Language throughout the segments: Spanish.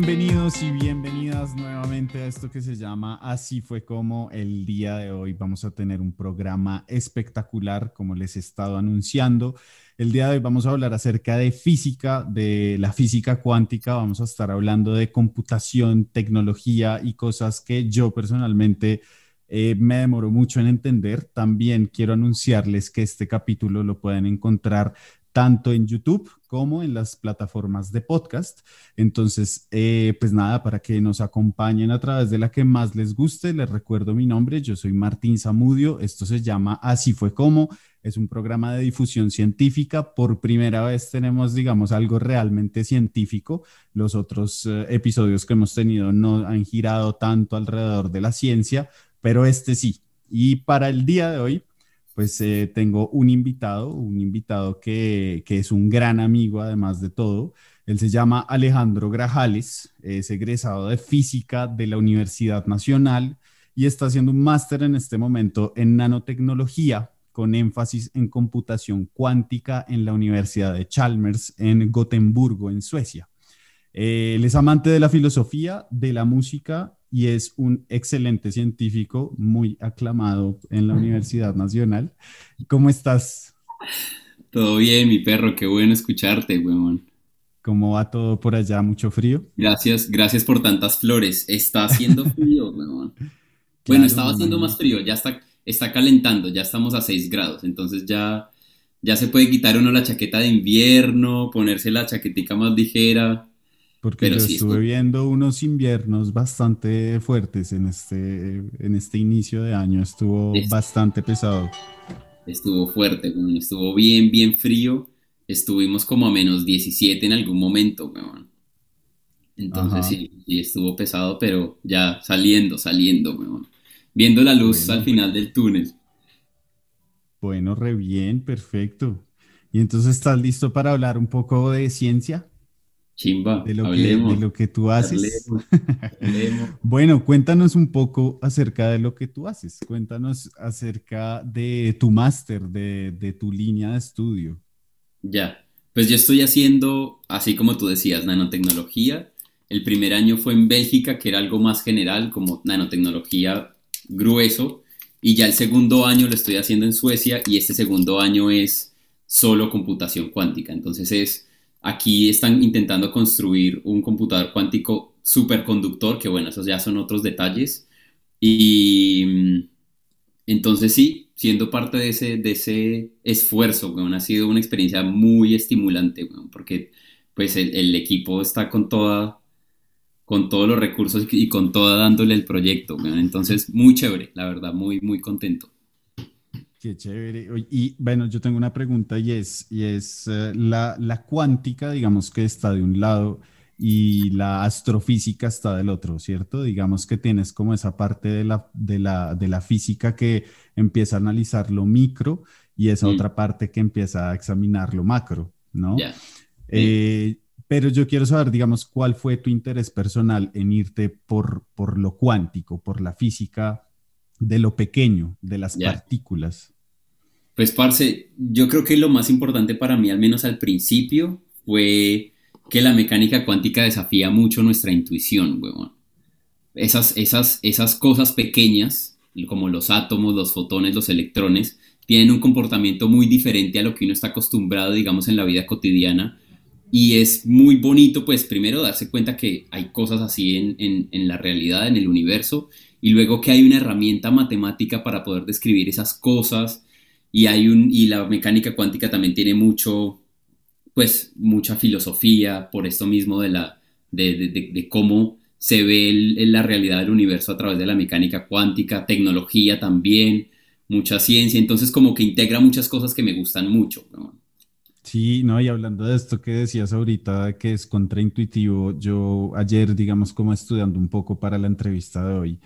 Bienvenidos y bienvenidas nuevamente a esto que se llama Así fue como el día de hoy. Vamos a tener un programa espectacular, como les he estado anunciando. El día de hoy vamos a hablar acerca de física, de la física cuántica. Vamos a estar hablando de computación, tecnología y cosas que yo personalmente eh, me demoro mucho en entender. También quiero anunciarles que este capítulo lo pueden encontrar tanto en YouTube como en las plataformas de podcast. Entonces, eh, pues nada, para que nos acompañen a través de la que más les guste, les recuerdo mi nombre, yo soy Martín Zamudio, esto se llama Así fue como, es un programa de difusión científica, por primera vez tenemos, digamos, algo realmente científico, los otros eh, episodios que hemos tenido no han girado tanto alrededor de la ciencia, pero este sí. Y para el día de hoy, pues eh, tengo un invitado, un invitado que, es un gran amigo además de todo. Él se llama Alejandro Grajales, es egresado de física de la Universidad Nacional y está haciendo un máster en este momento en nanotecnología con énfasis en computación cuántica en la Universidad de Chalmers en Gotemburgo, en Suecia. Eh, él es amante de la filosofía, de la música y es un excelente científico, muy aclamado en la Universidad Nacional. ¿Cómo estás? Todo bien, mi perro, qué bueno escucharte, weón. ¿Cómo va todo por allá? ¿Mucho frío? Gracias, gracias por tantas flores. Está haciendo frío, weón. Bueno, estaba haciendo más frío, ya está, está calentando, ya estamos a 6 grados, entonces ya, ya se puede quitar uno la chaqueta de invierno, ponerse la chaquetica más ligera. Porque yo estuve viendo unos inviernos bastante fuertes en este, en este inicio de año, estuvo bastante pesado. Estuvo fuerte, estuvo bien, bien frío. Estuvimos como a menos 17 en algún momento, Entonces sí, sí, estuvo pesado, pero ya saliendo, saliendo, Viendo la luz al final del túnel. Bueno, re bien, perfecto. ¿Y entonces estás listo para hablar un poco de ciencia? Chimba, de lo, que, de lo que tú haces. bueno, cuéntanos un poco acerca de lo que tú haces. Cuéntanos acerca de tu máster, de, de tu línea de estudio. Ya, pues yo estoy haciendo, así como tú decías, nanotecnología. El primer año fue en Bélgica, que era algo más general, como nanotecnología grueso. Y ya el segundo año lo estoy haciendo en Suecia y este segundo año es solo computación cuántica. Entonces es Aquí están intentando construir un computador cuántico superconductor, que bueno, esos ya son otros detalles. Y mm, entonces sí, siendo parte de ese, de ese esfuerzo, bueno, ha sido una experiencia muy estimulante, porque pues el, equipo está con toda con todos los recursos y con toda dándole el proyecto. Entonces, muy chévere, la verdad, muy, muy contento. Qué chévere. Y bueno, yo tengo una pregunta y es, y es eh, la, la, cuántica, digamos que está de un lado y la astrofísica está del otro, ¿cierto? Digamos que tienes como esa parte de la, de la, de la física que empieza a analizar lo micro y esa mm. otra parte que empieza a examinar lo macro, ¿no? Eh, pero yo quiero saber, digamos, cuál fue tu interés personal en irte por, por lo cuántico, por la física de lo pequeño, de las partículas? Pues, Parce, yo creo que lo más importante para mí, al menos al principio, fue que la mecánica cuántica desafía mucho nuestra intuición, huevón. Esas, esas, esas cosas pequeñas, como los átomos, los fotones, los electrones, tienen un comportamiento muy diferente a lo que uno está acostumbrado, digamos, en la vida cotidiana. Y es muy bonito, pues, primero darse cuenta que hay cosas así en, en, en la realidad, en el universo, y luego que hay una herramienta matemática para poder describir esas cosas y hay un y la mecánica cuántica también tiene mucho pues mucha filosofía por esto mismo de la de, cómo se ve la realidad del universo a través de la mecánica cuántica, tecnología también, mucha ciencia, entonces como que integra muchas cosas que me gustan mucho. Sí, no, y hablando de esto que decías ahorita, que es contraintuitivo, yo ayer, digamos, como estudiando un poco para la entrevista de hoy,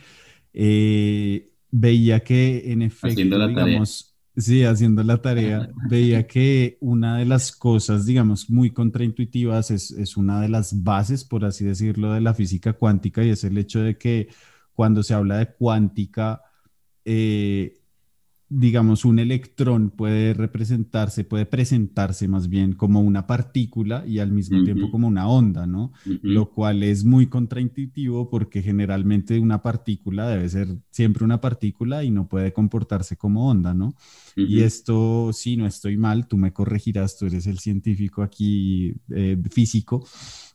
eh, veía que en efecto, digamos, sí, haciendo la tarea, veía que una de las cosas, digamos, muy contraintuitivas es, una de las bases, por así decirlo, de la física cuántica y es el hecho de que cuando se habla de cuántica, eh, digamos, un electrón puede representarse, puede presentarse más bien como una partícula y al mismo tiempo como una onda, ¿no? Lo cual es muy contraintuitivo porque generalmente una partícula debe ser siempre una partícula y no puede comportarse como onda, ¿no? Y esto, si no estoy mal, tú me corregirás, tú eres el científico aquí eh, físico.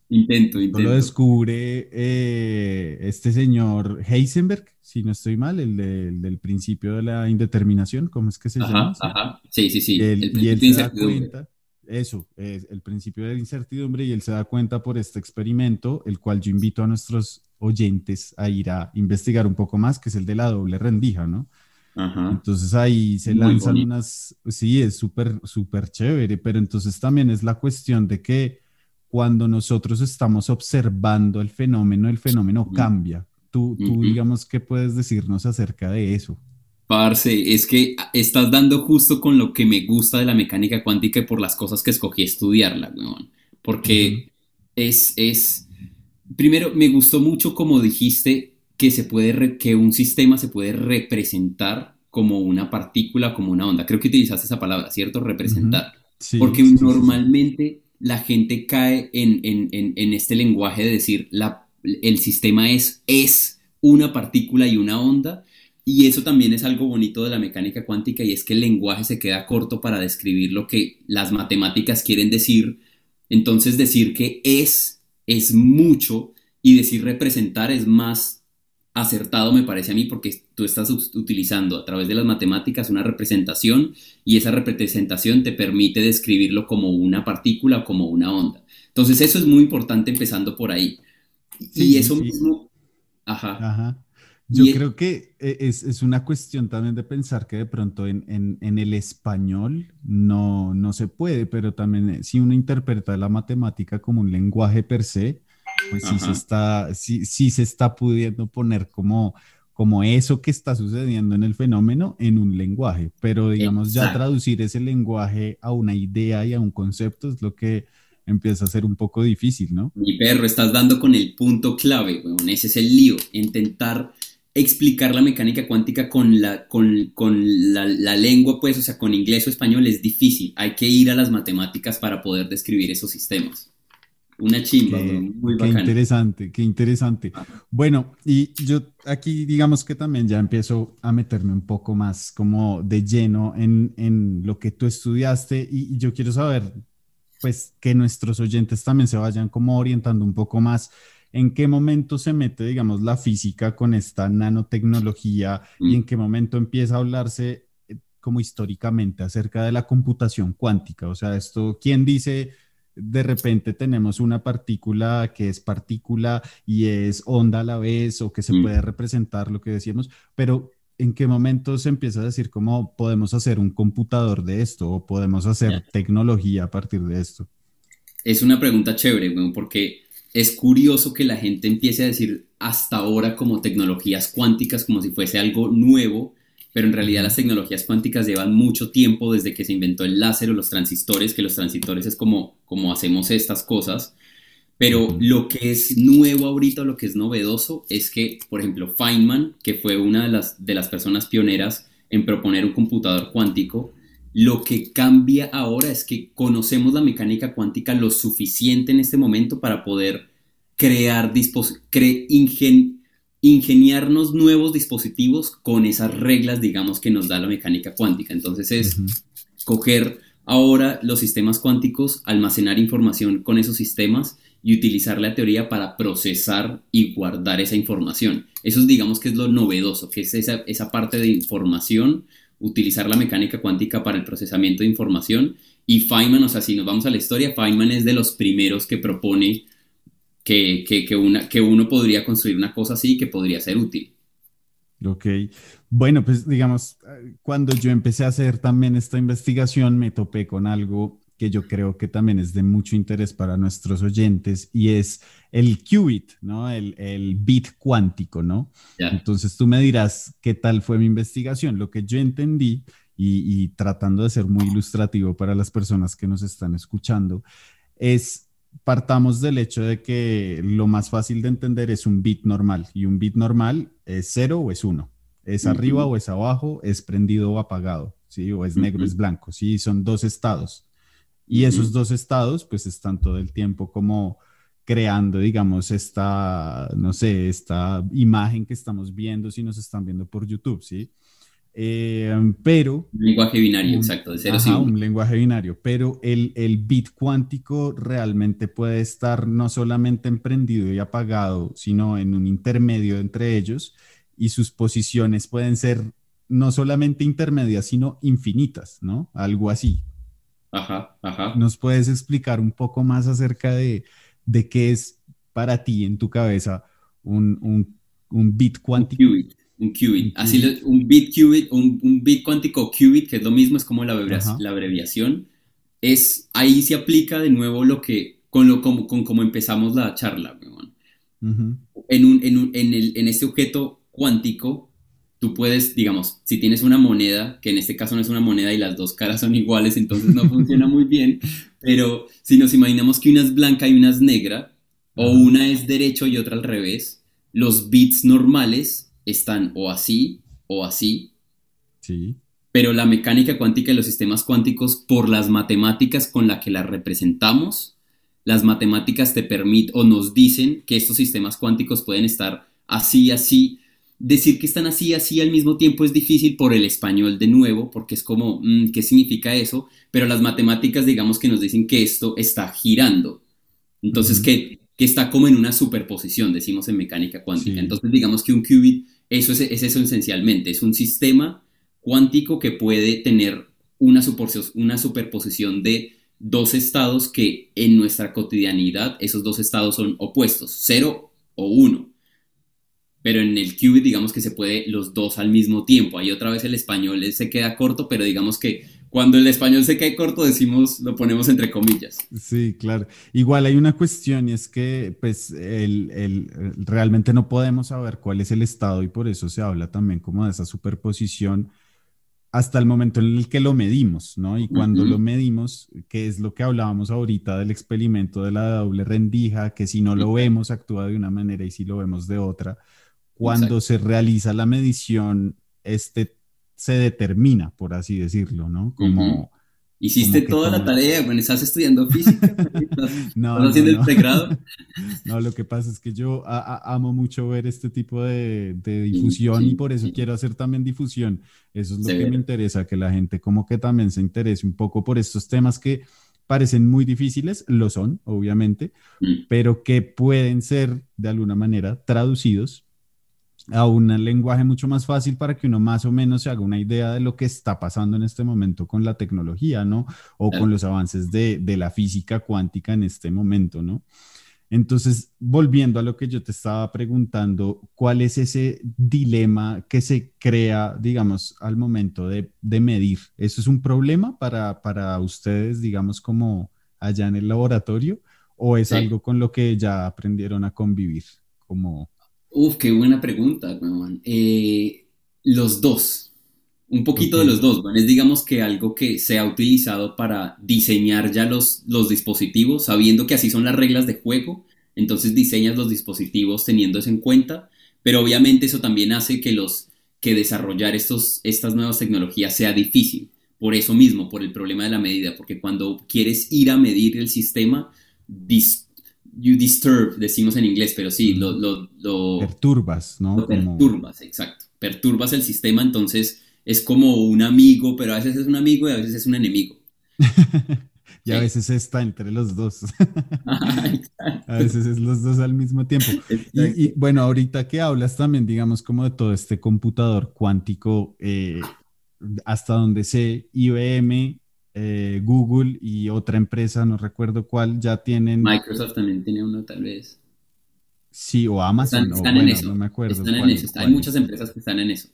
Intento, intento. Lo descubre eh, este señor Heisenberg, si no estoy mal, el, del principio de la indeterminación, ¿cómo es que se llama? Ajá, sí, sí, sí. El, y él se da cuenta, eso, es el principio de la incertidumbre, y él se da cuenta por este experimento, el cual yo invito a nuestros oyentes a ir a investigar un poco más, que es el de la doble rendija, ¿no? Ajá. Entonces ahí se lanzan unas, sí, es súper, súper chévere, pero entonces también es la cuestión de que cuando nosotros estamos observando el fenómeno, el fenómeno cambia. Tú, tú digamos, ¿qué puedes decirnos acerca de eso? Parce, es que estás dando justo con lo que me gusta de la mecánica cuántica y por las cosas que escogí estudiarla, weón. Porque es, es, primero, me gustó mucho como dijiste que se puede, que un sistema se puede representar como una partícula, como una onda. Creo que utilizaste esa palabra, ¿cierto? Representar. Porque normalmente la gente cae en, este lenguaje de decir la, el sistema es, es una partícula y una onda. Y eso también es algo bonito de la mecánica cuántica y es que el lenguaje se queda corto para describir lo que las matemáticas quieren decir. Entonces decir que es es mucho y decir representar es más acertado, me parece a mí, porque tú estás utilizando a través de las matemáticas una representación y esa representación te permite describirlo como una partícula o como una onda. Entonces eso es muy importante empezando por ahí. y eso mismo... Ajá. Ajá. Yo creo que e, es, es, una cuestión también de pensar que de pronto en, en, en, el español no, no se puede, pero también eh, si uno interpreta la matemática como un lenguaje per se, pues sí se, está, sí, sí se está pudiendo poner como, como eso que está sucediendo en el fenómeno en un lenguaje, pero digamos ya traducir ese lenguaje a una idea y a un concepto es lo que empieza a ser un poco difícil, ¿no? Mi perro, estás dando con el punto clave, bueno, ese es el lío, intentar explicar la mecánica cuántica con, la, con, con la, la, lengua, pues, o sea, con inglés o español es difícil, hay que ir a las matemáticas para poder describir esos sistemas. Una chimba, muy Qué interesante, qué interesante. Bueno, y yo aquí digamos que también ya empiezo a meterme un poco más como de lleno en, en lo que tú estudiaste y, yo quiero saber, pues, que nuestros oyentes también se vayan como orientando un poco más en qué momento se mete, digamos, la física con esta nanotecnología y en mm. qué momento empieza a hablarse eh, como históricamente acerca de la computación cuántica. O sea, esto, ¿quién dice de repente tenemos una partícula que es partícula y es onda a la vez o que se mm. puede representar lo que decíamos, pero ¿en qué momento se empieza a decir cómo podemos hacer un computador de esto o podemos hacer tecnología a partir de esto? Es una pregunta chévere, porque es curioso que la gente empiece a decir hasta ahora como tecnologías cuánticas como si fuese algo nuevo pero en realidad las tecnologías cuánticas llevan mucho tiempo desde que se inventó el láser o los transistores, que los transistores es como, como hacemos estas cosas. Pero lo que es nuevo ahorita, lo que es novedoso, es que, por ejemplo, Feynman, que fue una de las, de las personas pioneras en proponer un computador cuántico, lo que cambia ahora es que conocemos la mecánica cuántica lo suficiente en este momento para poder crear, cre ingeniarnos nuevos dispositivos con esas reglas, digamos, que nos da la mecánica cuántica. Entonces es coger ahora los sistemas cuánticos, almacenar información con esos sistemas y utilizar la teoría para procesar y guardar esa información. Eso es, digamos, que es lo novedoso, que es esa, esa parte de información, utilizar la mecánica cuántica para el procesamiento de información. Y Feynman, o sea, si nos vamos a la historia, Feynman es de los primeros que propone que, una, que uno podría construir una cosa así que podría ser útil. Ok, bueno, pues digamos, cuando yo empecé a hacer también esta investigación, me topé con algo que yo creo que también es de mucho interés para nuestros oyentes y es el qubit, ¿no? El, el bit cuántico, ¿no? Entonces tú me dirás qué tal fue mi investigación. Lo que yo entendí y, y tratando de ser muy ilustrativo para las personas que nos están escuchando, es partamos del hecho de que lo más fácil de entender es un bit normal y un bit normal es cero o es uno. Es arriba o es abajo, es prendido o apagado, ¿sí? O es negro, es blanco, ¿sí? Son dos estados. Y esos dos estados, pues están todo el tiempo como creando, digamos, esta, no sé, esta imagen que estamos viendo si nos están viendo por YouTube, ¿sí? Eh, pero... Un lenguaje binario, exacto, de cero ajá, un lenguaje binario, pero el, el bit cuántico realmente puede estar no solamente emprendido y apagado, sino en un intermedio entre ellos y sus posiciones pueden ser no solamente intermedias, sino infinitas, ¿no? Algo así. Ajá, ajá. ¿Nos puedes explicar un poco más acerca de, de qué es para ti en tu cabeza un, un, un bit cuántico? Un qubit. Así, un bit qubit, un, un, bit cuántico qubit, que es lo mismo, es como la, la abreviación. Es, ahí se aplica de nuevo lo que, con lo como, con como empezamos la charla. en, un, en, un, en, el, en este objeto cuántico, tú puedes, digamos, si tienes una moneda, que en este caso no es una moneda y las dos caras son iguales, entonces no funciona muy bien, pero si nos imaginamos que una es blanca y una es negra, o una es derecho y otra al revés, los bits normales están o así o así. Sí. Pero la mecánica cuántica y los sistemas cuánticos, por las matemáticas con las que las representamos, las matemáticas te permiten o nos dicen que estos sistemas cuánticos pueden estar así, así. Decir que están así, así al mismo tiempo es difícil por el español de nuevo, porque es como, mm, ¿qué significa eso? Pero las matemáticas, digamos que nos dicen que esto está girando. Entonces, que, está como en una superposición, decimos en mecánica cuántica. Entonces, digamos que un qubit eso es, eso esencialmente, es un sistema cuántico que puede tener una, una superposición de dos estados que en nuestra cotidianidad esos dos estados son opuestos, cero o uno. Pero en el qubit digamos que se puede los dos al mismo tiempo. Ahí otra vez el español se queda corto, pero digamos que cuando el español se cae corto, decimos, lo ponemos entre comillas. Sí, claro. Igual hay una cuestión y es que pues el, realmente no podemos saber cuál es el estado y por eso se habla también como de esa superposición hasta el momento en el que lo medimos, ¿no? Y cuando lo medimos, que es lo que hablábamos ahorita del experimento de la doble rendija, que si no lo vemos actúa de una manera y si lo vemos de otra, cuando se realiza la medición, este se determina, por así decirlo, ¿no? Como... Hiciste toda la tarea, bueno, estás estudiando física, no, ¿Estás haciendo el pregrado. no, lo que pasa es que yo amo mucho ver este tipo de, difusión y por eso quiero hacer también difusión. Eso es lo que me interesa, que la gente como que también se interese un poco por estos temas que parecen muy difíciles, lo son, obviamente, mm. pero que pueden ser de alguna manera traducidos a un lenguaje mucho más fácil para que uno más o menos se haga una idea de lo que está pasando en este momento con la tecnología, ¿no? O con los avances de, la física cuántica en este momento, ¿no? Entonces, volviendo a lo que yo te estaba preguntando, ¿cuál es ese dilema que se crea, digamos, al momento de, medir? ¿Eso es un problema para, para, ustedes, digamos, como allá en el laboratorio? ¿O es algo con lo que ya aprendieron a convivir? Como Uf, qué buena pregunta, eh, los dos, un poquito de los dos, Es digamos que algo que se ha utilizado para diseñar ya los, los dispositivos, sabiendo que así son las reglas de juego, entonces diseñas los dispositivos teniendo eso en cuenta, pero obviamente eso también hace que, los, que desarrollar estos, estas nuevas tecnologías sea difícil. Por eso mismo, por el problema de la medida, porque cuando quieres ir a medir el sistema, you disturb, decimos en inglés, pero sí, lo... lo, perturbas, ¿no? perturbas, exacto. Perturbas el sistema, entonces es como un amigo, pero a veces es un amigo y a veces es un enemigo. y a veces está entre los dos. a veces es los dos al mismo tiempo. Y, bueno, ahorita que hablas también, digamos, como de todo este computador cuántico, eh, hasta donde sé, IBM eh, Google y otra empresa, no recuerdo cuál, ya tienen. Microsoft también tiene uno, tal vez. Sí, o Amazon. Están, en eso. No me acuerdo. Están en eso. Hay muchas empresas que están en eso.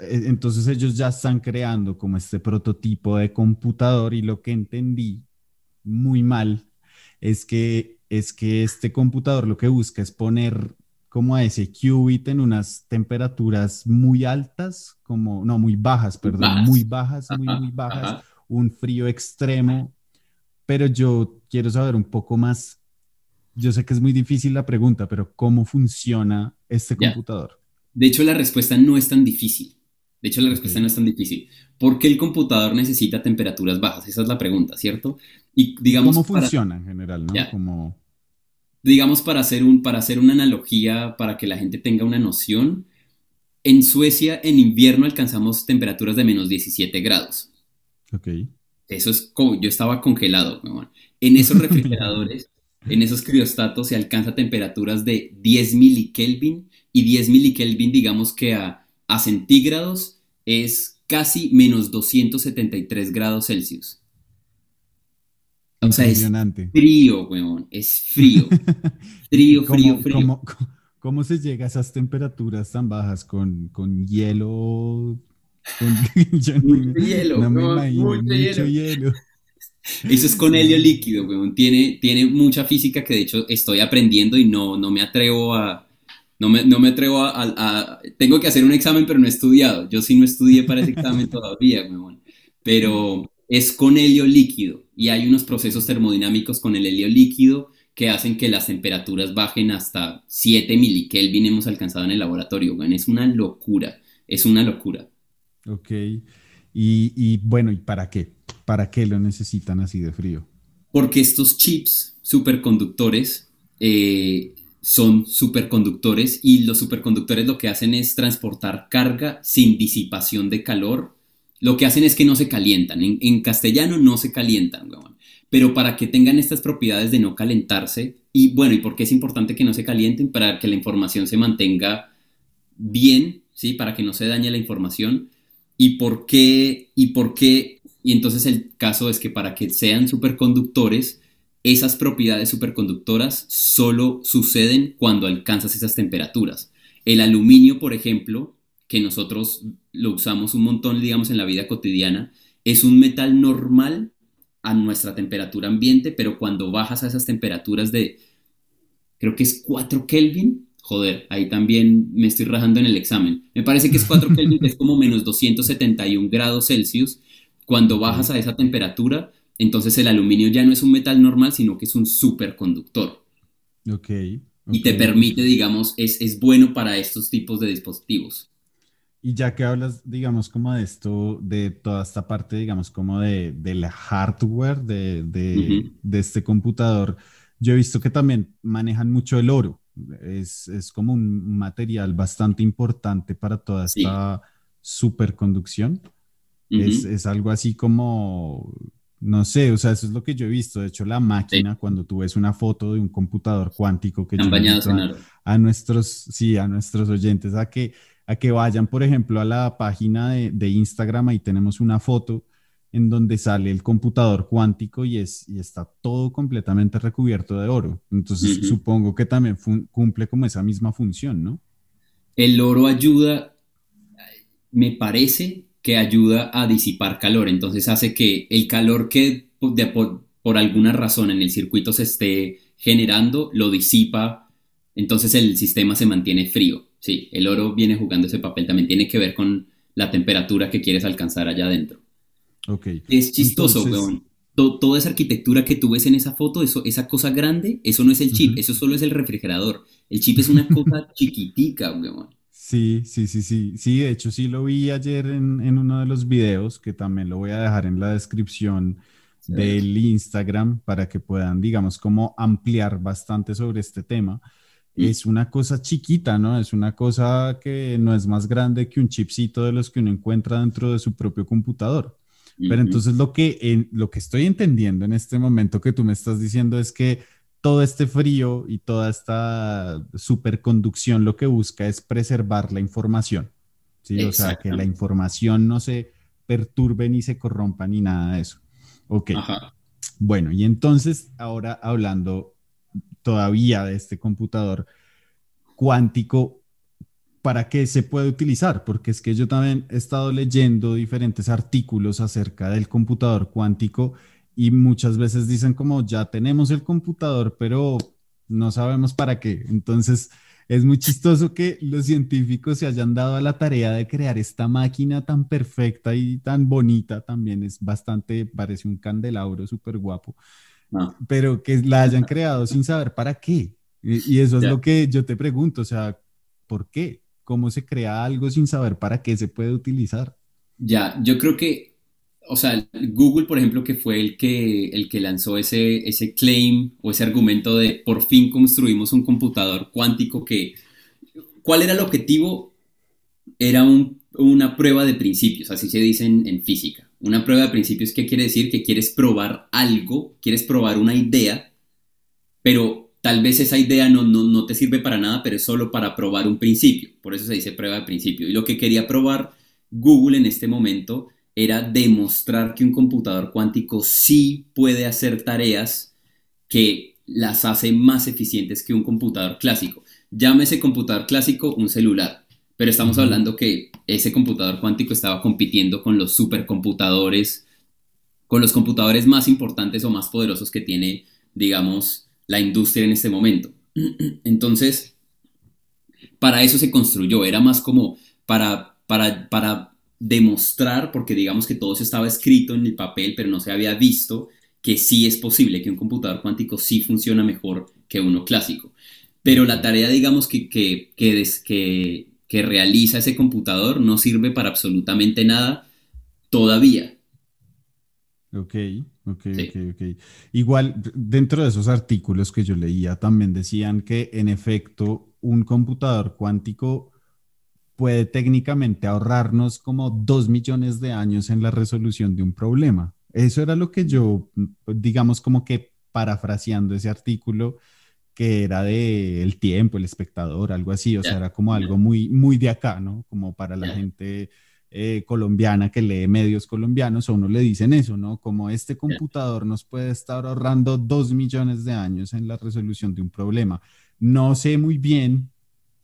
Eh, entonces ellos ya están creando como este prototipo de computador y lo que entendí muy mal es que, es que este computador lo que busca es poner como a ese qubit en unas temperaturas muy altas, como, no, muy bajas, perdón, muy bajas, muy, muy bajas, un frío extremo, pero yo quiero saber un poco más. Yo sé que es muy difícil la pregunta, pero ¿cómo funciona este computador? De hecho, la respuesta no es tan difícil. De hecho, la respuesta no es tan difícil. ¿Por qué el computador necesita temperaturas bajas? Esa es la pregunta, ¿cierto? Y digamos, ¿Cómo funciona en general, no? Como... Digamos, para hacer, un, para hacer una analogía, para que la gente tenga una noción, en Suecia en invierno alcanzamos temperaturas de menos 17 grados. Ok. Eso es como, yo estaba congelado. En esos refrigeradores, en esos criostatos se alcanza temperaturas de 10 milikelvin y 10 milikelvin digamos que a, a centígrados es casi menos 273 grados Celsius. O sea, es frío, weón, es frío. Frío, frío, frío. ¿Cómo, se llega a esas temperaturas tan bajas con, con hielo? mucho hielo, no me imagino, mucho, hielo. Eso es con helio líquido, weón. Tiene, tiene mucha física que de hecho estoy aprendiendo y no, no me atrevo a, no me, no me atrevo a, Tengo que hacer un examen, pero no he estudiado. Yo sí no estudié para ese examen todavía, weón. Pero es con helio líquido y hay unos procesos termodinámicos con el helio líquido que hacen que las temperaturas bajen hasta 7 milikelvin hemos alcanzado en el laboratorio, weón. Es una locura, es una locura. Ok. Y, bueno, ¿y para qué? ¿Para qué lo necesitan así de frío? Porque estos chips superconductores eh, son superconductores y los superconductores lo que hacen es transportar carga sin disipación de calor. Lo que hacen es que no se calientan. En, castellano no se calientan, Pero para que tengan estas propiedades de no calentarse, y bueno, ¿y por qué es importante que no se calienten? Para que la información se mantenga bien, ¿sí? Para que no se dañe la información ¿Y por qué? ¿Y por qué? Y entonces el caso es que para que sean superconductores, esas propiedades superconductoras solo suceden cuando alcanzas esas temperaturas. El aluminio, por ejemplo, que nosotros lo usamos un montón, digamos, en la vida cotidiana, es un metal normal a nuestra temperatura ambiente, pero cuando bajas a esas temperaturas de, creo que es 4 Kelvin, joder, ahí también me estoy rajando en el examen. Me parece que es 4 Kelvin, que es como menos 271 grados Celsius. Cuando bajas a esa temperatura, entonces el aluminio ya no es un metal normal, sino que es un superconductor. Ok. Y te permite, digamos, es, es bueno para estos tipos de dispositivos. Y ya que hablas, digamos, como de esto, de toda esta parte, digamos, como de, la hardware de, de este computador, yo he visto que también manejan mucho el oro es, es como un material bastante importante para toda esta superconducción. es, es, algo así como, no sé, o sea, eso es lo que yo he visto. De hecho, la máquina, cuando tú ves una foto de un computador cuántico que yo a, a, nuestros, sí, a nuestros oyentes a que, a que vayan, por ejemplo, a la página de, de Instagram, ahí tenemos una foto en donde sale el computador cuántico y, es, y está todo completamente recubierto de oro. Entonces supongo que también cumple como esa misma función, ¿no? El oro ayuda, me parece que ayuda a disipar calor, entonces hace que el calor que por, por alguna razón en el circuito se esté generando lo disipa, entonces el sistema se mantiene frío. Sí, el oro viene jugando ese papel, también tiene que ver con la temperatura que quieres alcanzar allá adentro. Es chistoso, weón. toda esa arquitectura que tú ves en esa foto, eso, esa cosa grande, eso no es el chip, eso solo es el refrigerador. El chip es una cosa chiquitica, weón. Sí, sí, sí, sí. Sí, de hecho sí lo vi ayer en, en, uno de los videos, que también lo voy a dejar en la descripción del Instagram para que puedan, digamos, como ampliar bastante sobre este tema. Es una cosa chiquita, ¿no? Es una cosa que no es más grande que un chipcito de los que uno encuentra dentro de su propio computador. Pero entonces lo que, lo que estoy entendiendo en este momento que tú me estás diciendo es que todo este frío y toda esta superconducción lo que busca es preservar la información. ¿sí? O sea, que la información no se perturbe ni se corrompa ni nada de eso. Ok. Bueno, y entonces ahora hablando todavía de este computador cuántico, para qué se puede utilizar, porque es que yo también he estado leyendo diferentes artículos acerca del computador cuántico y muchas veces dicen como ya tenemos el computador, pero no sabemos para qué. Entonces es muy chistoso que los científicos se hayan dado a la tarea de crear esta máquina tan perfecta y tan bonita, también es bastante, parece un candelabro súper guapo, pero que la hayan creado sin saber para qué. Y, eso es lo que yo te pregunto, o sea, ¿por qué? Cómo se crea algo sin saber para qué se puede utilizar. Ya, yo creo que, o sea, Google, por ejemplo, que fue el que, el que lanzó ese, ese claim o ese argumento de por fin construimos un computador cuántico que, ¿cuál era el objetivo? Era una prueba de principios, así se dice en, física. Una prueba de principios, ¿qué quiere decir? Que quieres probar algo, quieres probar una idea, pero tal vez esa idea no, no, no, te sirve para nada, pero es solo para probar un principio. Por eso se dice prueba de principio. Y lo que quería probar Google en este momento era demostrar que un computador cuántico sí puede hacer tareas que las hace más eficientes que un computador clásico. Llámese computador clásico un celular, pero estamos hablando que ese computador cuántico estaba compitiendo con los supercomputadores, con los computadores más importantes o más poderosos que tiene, digamos, la industria en este momento. Entonces, para eso se construyó, era más como para para, demostrar, porque digamos que todo eso estaba escrito en el papel, pero no se había visto que sí es posible, que un computador cuántico sí funciona mejor que uno clásico. Pero la tarea, digamos, que, que, que, que, realiza ese computador no sirve para absolutamente nada todavía. Ok, ok, ok, ok. Igual, dentro de esos artículos que yo leía, también decían que en efecto un computador cuántico puede técnicamente ahorrarnos como dos millones de años en la resolución de un problema. Eso era lo que yo, digamos como que parafraseando ese artículo, que era de el tiempo, el espectador, algo así, o sea, era como algo muy, muy de acá, ¿no? Como para la gente eh, colombiana que lee medios colombianos, a uno le dicen eso, ¿no? Como este computador nos puede estar ahorrando dos millones de años en la resolución de un problema. No sé muy bien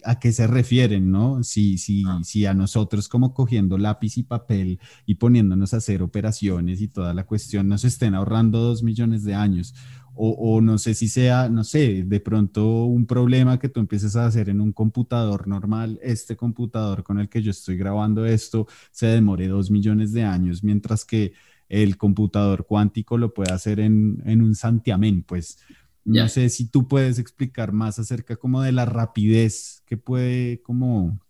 a qué se refieren, ¿no? Si, si, ah. si a nosotros como cogiendo lápiz y papel y poniéndonos a hacer operaciones y toda la cuestión nos estén ahorrando dos millones de años. O, o, no sé si sea, no sé, de pronto un problema que tú empieces a hacer en un computador normal, este computador con el que yo estoy grabando esto se demore dos millones de años, mientras que el computador cuántico lo puede hacer en, en un santiamén, pues no sé si tú puedes explicar más acerca como de la rapidez que puede como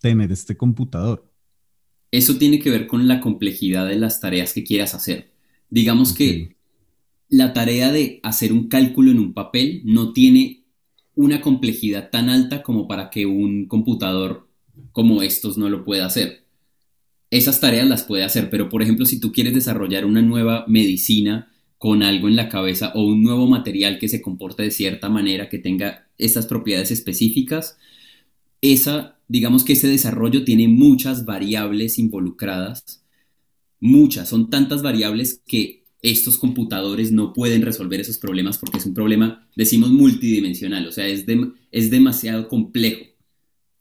tener este computador. Eso tiene que ver con la complejidad de las tareas que quieras hacer. Digamos que la tarea de hacer un cálculo en un papel no tiene una complejidad tan alta como para que un computador como estos no lo pueda hacer. Esas tareas las puede hacer, pero por ejemplo, si tú quieres desarrollar una nueva medicina con algo en la cabeza o un nuevo material que se comporte de cierta manera, que tenga estas propiedades específicas, esa, digamos que ese desarrollo tiene muchas variables involucradas, muchas, son tantas variables que estos computadores no pueden resolver esos problemas porque es un problema, decimos, multidimensional, o sea, es, es demasiado complejo.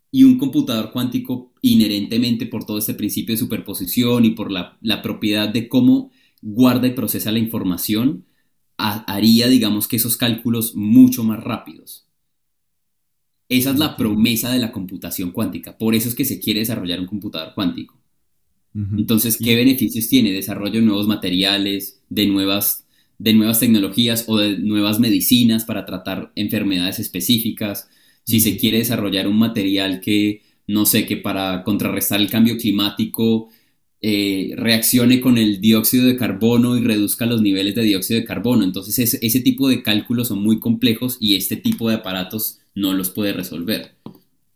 Y un computador cuántico, inherentemente por todo este principio de superposición y por la, la propiedad de cómo guarda y procesa la información, haría, digamos, que esos cálculos mucho más rápidos. Esa es la promesa de la computación cuántica. Por eso es que se quiere desarrollar un computador cuántico. Entonces, ¿qué beneficios tiene? Desarrollo de nuevos materiales, de nuevas, de nuevas tecnologías o de nuevas medicinas para tratar enfermedades específicas. Si se quiere desarrollar un material que, no sé, que para contrarrestar el cambio climático eh, reaccione con el dióxido de carbono y reduzca los niveles de dióxido de carbono. Entonces ese, tipo de cálculos son muy complejos y este tipo de aparatos no los puede resolver.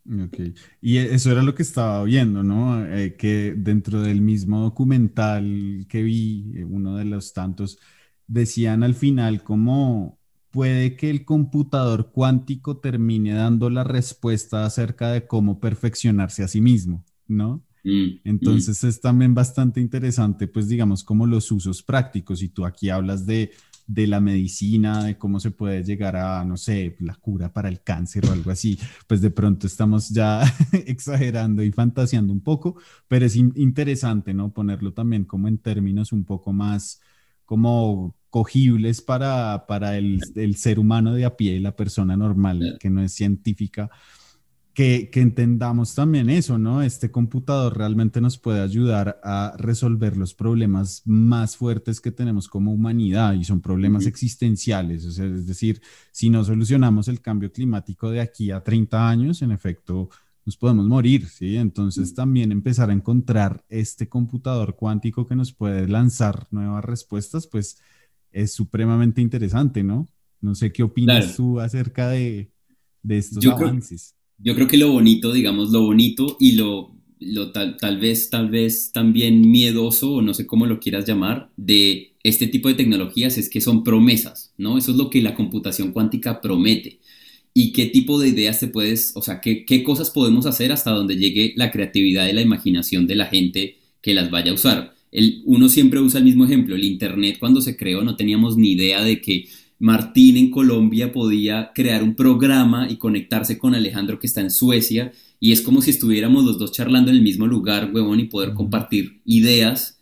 Ok, y eso era lo que estaba viendo, ¿no? Eh, que dentro del mismo documental que vi, eh, uno de los tantos, decían al final cómo puede que el computador cuántico termine dando la respuesta acerca de cómo perfeccionarse a sí mismo, ¿no? Mm, Entonces es también bastante interesante, pues digamos, como los usos prácticos. Y tú aquí hablas de, de la medicina, de cómo se puede llegar a, no sé, la cura para el cáncer o algo así, pues de pronto estamos ya exagerando y fantaseando un poco, pero es interesante, ¿no? Ponerlo también como en términos un poco más como cogibles para, para el, el ser humano de a pie, la persona normal, que no es científica que, entendamos también eso, ¿no? Este computador realmente nos puede ayudar a resolver los problemas más fuertes que tenemos como humanidad y son problemas existenciales. es decir, si no solucionamos el cambio climático de aquí a 30 años, en efecto, nos podemos morir, ¿sí? Entonces también empezar a encontrar este computador cuántico que nos puede lanzar nuevas respuestas, pues es supremamente interesante, ¿no? No sé qué opinas tú acerca de, estos avances. Yo creo que lo bonito, digamos, lo bonito y lo, lo tal, tal vez, tal vez también miedoso, o no sé cómo lo quieras llamar, de este tipo de tecnologías es que son promesas, ¿no? Eso es lo que la computación cuántica promete y qué tipo de ideas te puedes, o sea, qué, qué cosas podemos hacer hasta donde llegue la creatividad y la imaginación de la gente que las vaya a usar. El, uno siempre usa el mismo ejemplo, el Internet cuando se creó no teníamos ni idea de que Martín en Colombia podía crear un programa y conectarse con Alejandro que está en Suecia y es como si estuviéramos los dos charlando en el mismo lugar, huevón, y poder compartir ideas.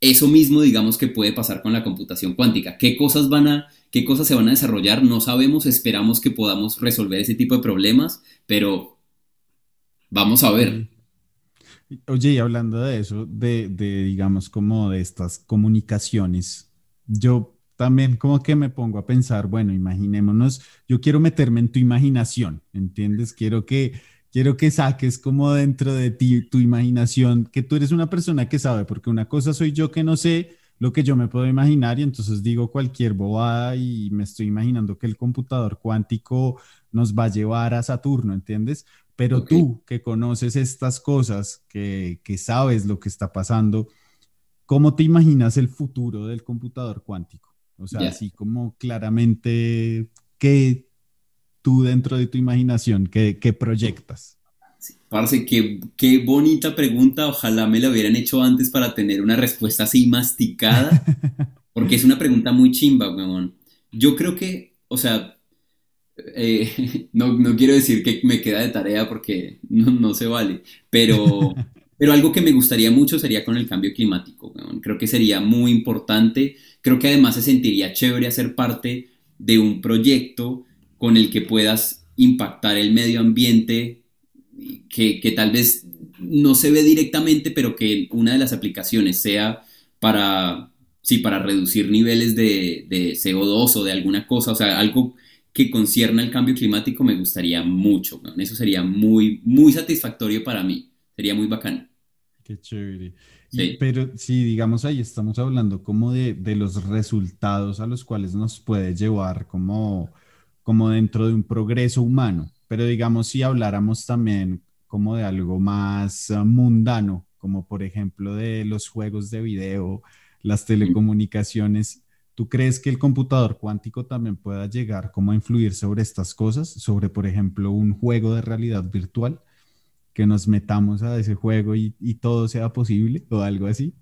Eso mismo digamos que puede pasar con la computación cuántica. ¿Qué cosas van a qué cosas se van a desarrollar, no sabemos, esperamos que podamos resolver ese tipo de problemas, pero vamos a ver. Oye, y hablando de eso, de, digamos, como de estas comunicaciones, yo también como que me pongo a pensar, bueno, imaginémonos, yo quiero meterme en tu imaginación, ¿entiendes? Quiero que, quiero que saques como dentro de ti tu imaginación, que tú eres una persona que sabe, porque una cosa soy yo que no sé, lo que yo me puedo imaginar y entonces digo cualquier bobada y me estoy imaginando que el computador cuántico nos va a llevar a Saturno, ¿entiendes? Pero tú que conoces estas cosas, que, que sabes lo que está pasando, ¿cómo te imaginas el futuro del computador cuántico? O sea, así como claramente que tú dentro de tu imaginación, ¿qué, qué proyectas? Parce, qué, qué bonita pregunta. Ojalá me la hubieran hecho antes para tener una respuesta así masticada. Porque es una pregunta muy chimba, weón. Yo creo que, o sea, eh, no, no, quiero decir que me queda de tarea porque no, no, se vale, pero, pero algo que me gustaría mucho sería con el cambio climático. Weón. Creo que sería muy importante. Creo que además se sentiría chévere hacer parte de un proyecto con el que puedas impactar el medio ambiente que, tal vez no se ve directamente, pero que una de las aplicaciones sea para, sí, para reducir niveles de, CO2 o de alguna cosa, o sea, algo que concierna el cambio climático me gustaría mucho. Eso sería muy, muy satisfactorio para mí. Sería muy bacano. Qué chévere. Pero sí, digamos ahí estamos hablando como de, de, los resultados a los cuales nos puede llevar como, como dentro de un progreso humano. Pero digamos, si habláramos también como de algo más ah, mundano, como por ejemplo de los juegos de video, las telecomunicaciones, ¿tú crees que el computador cuántico también pueda llegar como a influir sobre estas cosas? Sobre, por ejemplo, un juego de realidad virtual, que nos metamos a ese juego y, todo sea posible o algo así.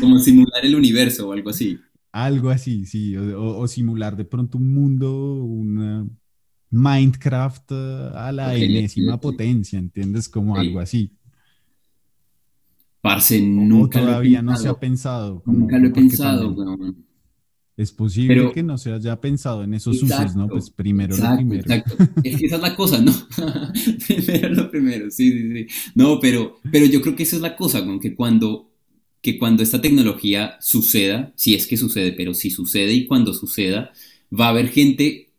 como simular el universo o algo así. Algo así, sí, o, simular de pronto un mundo, una Minecraft eh, a la enésima potencia, ¿entiendes? Como algo así. Parce, nunca todavía no se ha pensado. nunca lo he pensado, Es posible que no se haya pensado en esos usos, ¿no? Pues primero lo primero. Exacto. Es que esa es la cosa, ¿no? primero lo primero, sí, sí, sí. No, pero, pero yo creo que esa es la cosa, con que cuando que cuando esta tecnología suceda, si es que sucede, pero si sucede y cuando suceda, va a haber gente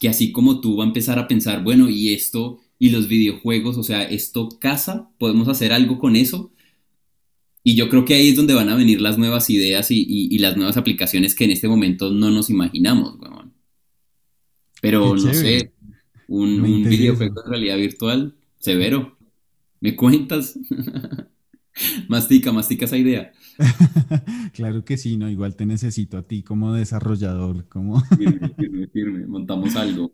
que así como tú va a empezar a pensar, bueno, y esto y los videojuegos, o sea, esto casa, podemos hacer algo con eso. Y yo creo que ahí es donde van a venir las nuevas ideas y, las nuevas aplicaciones que en este momento no nos imaginamos, Pero no sé, un, un videojuego de realidad virtual, severo. ¿Me cuentas? mastica, mastica esa idea. claro que sí, no, igual te necesito a ti como desarrollador, como... firme, firme, firme, montamos algo.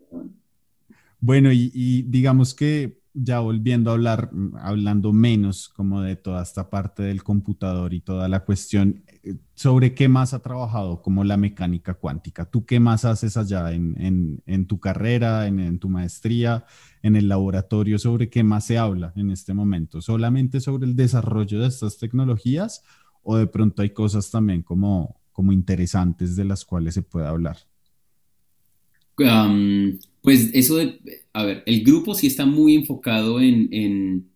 Bueno, y, digamos que ya volviendo a hablar, hablando menos como de toda esta parte del computador y toda la cuestión, eh, sobre qué más ha trabajado como la mecánica cuántica. ¿Tú qué más haces allá en, tu carrera, en, tu maestría, en el laboratorio? ¿Sobre qué más se habla en este momento? ¿Solamente sobre el desarrollo de estas tecnologías o de pronto hay cosas también como, como interesantes de las cuales se puede hablar? Pues eso de, a ver, el grupo sí está muy enfocado en,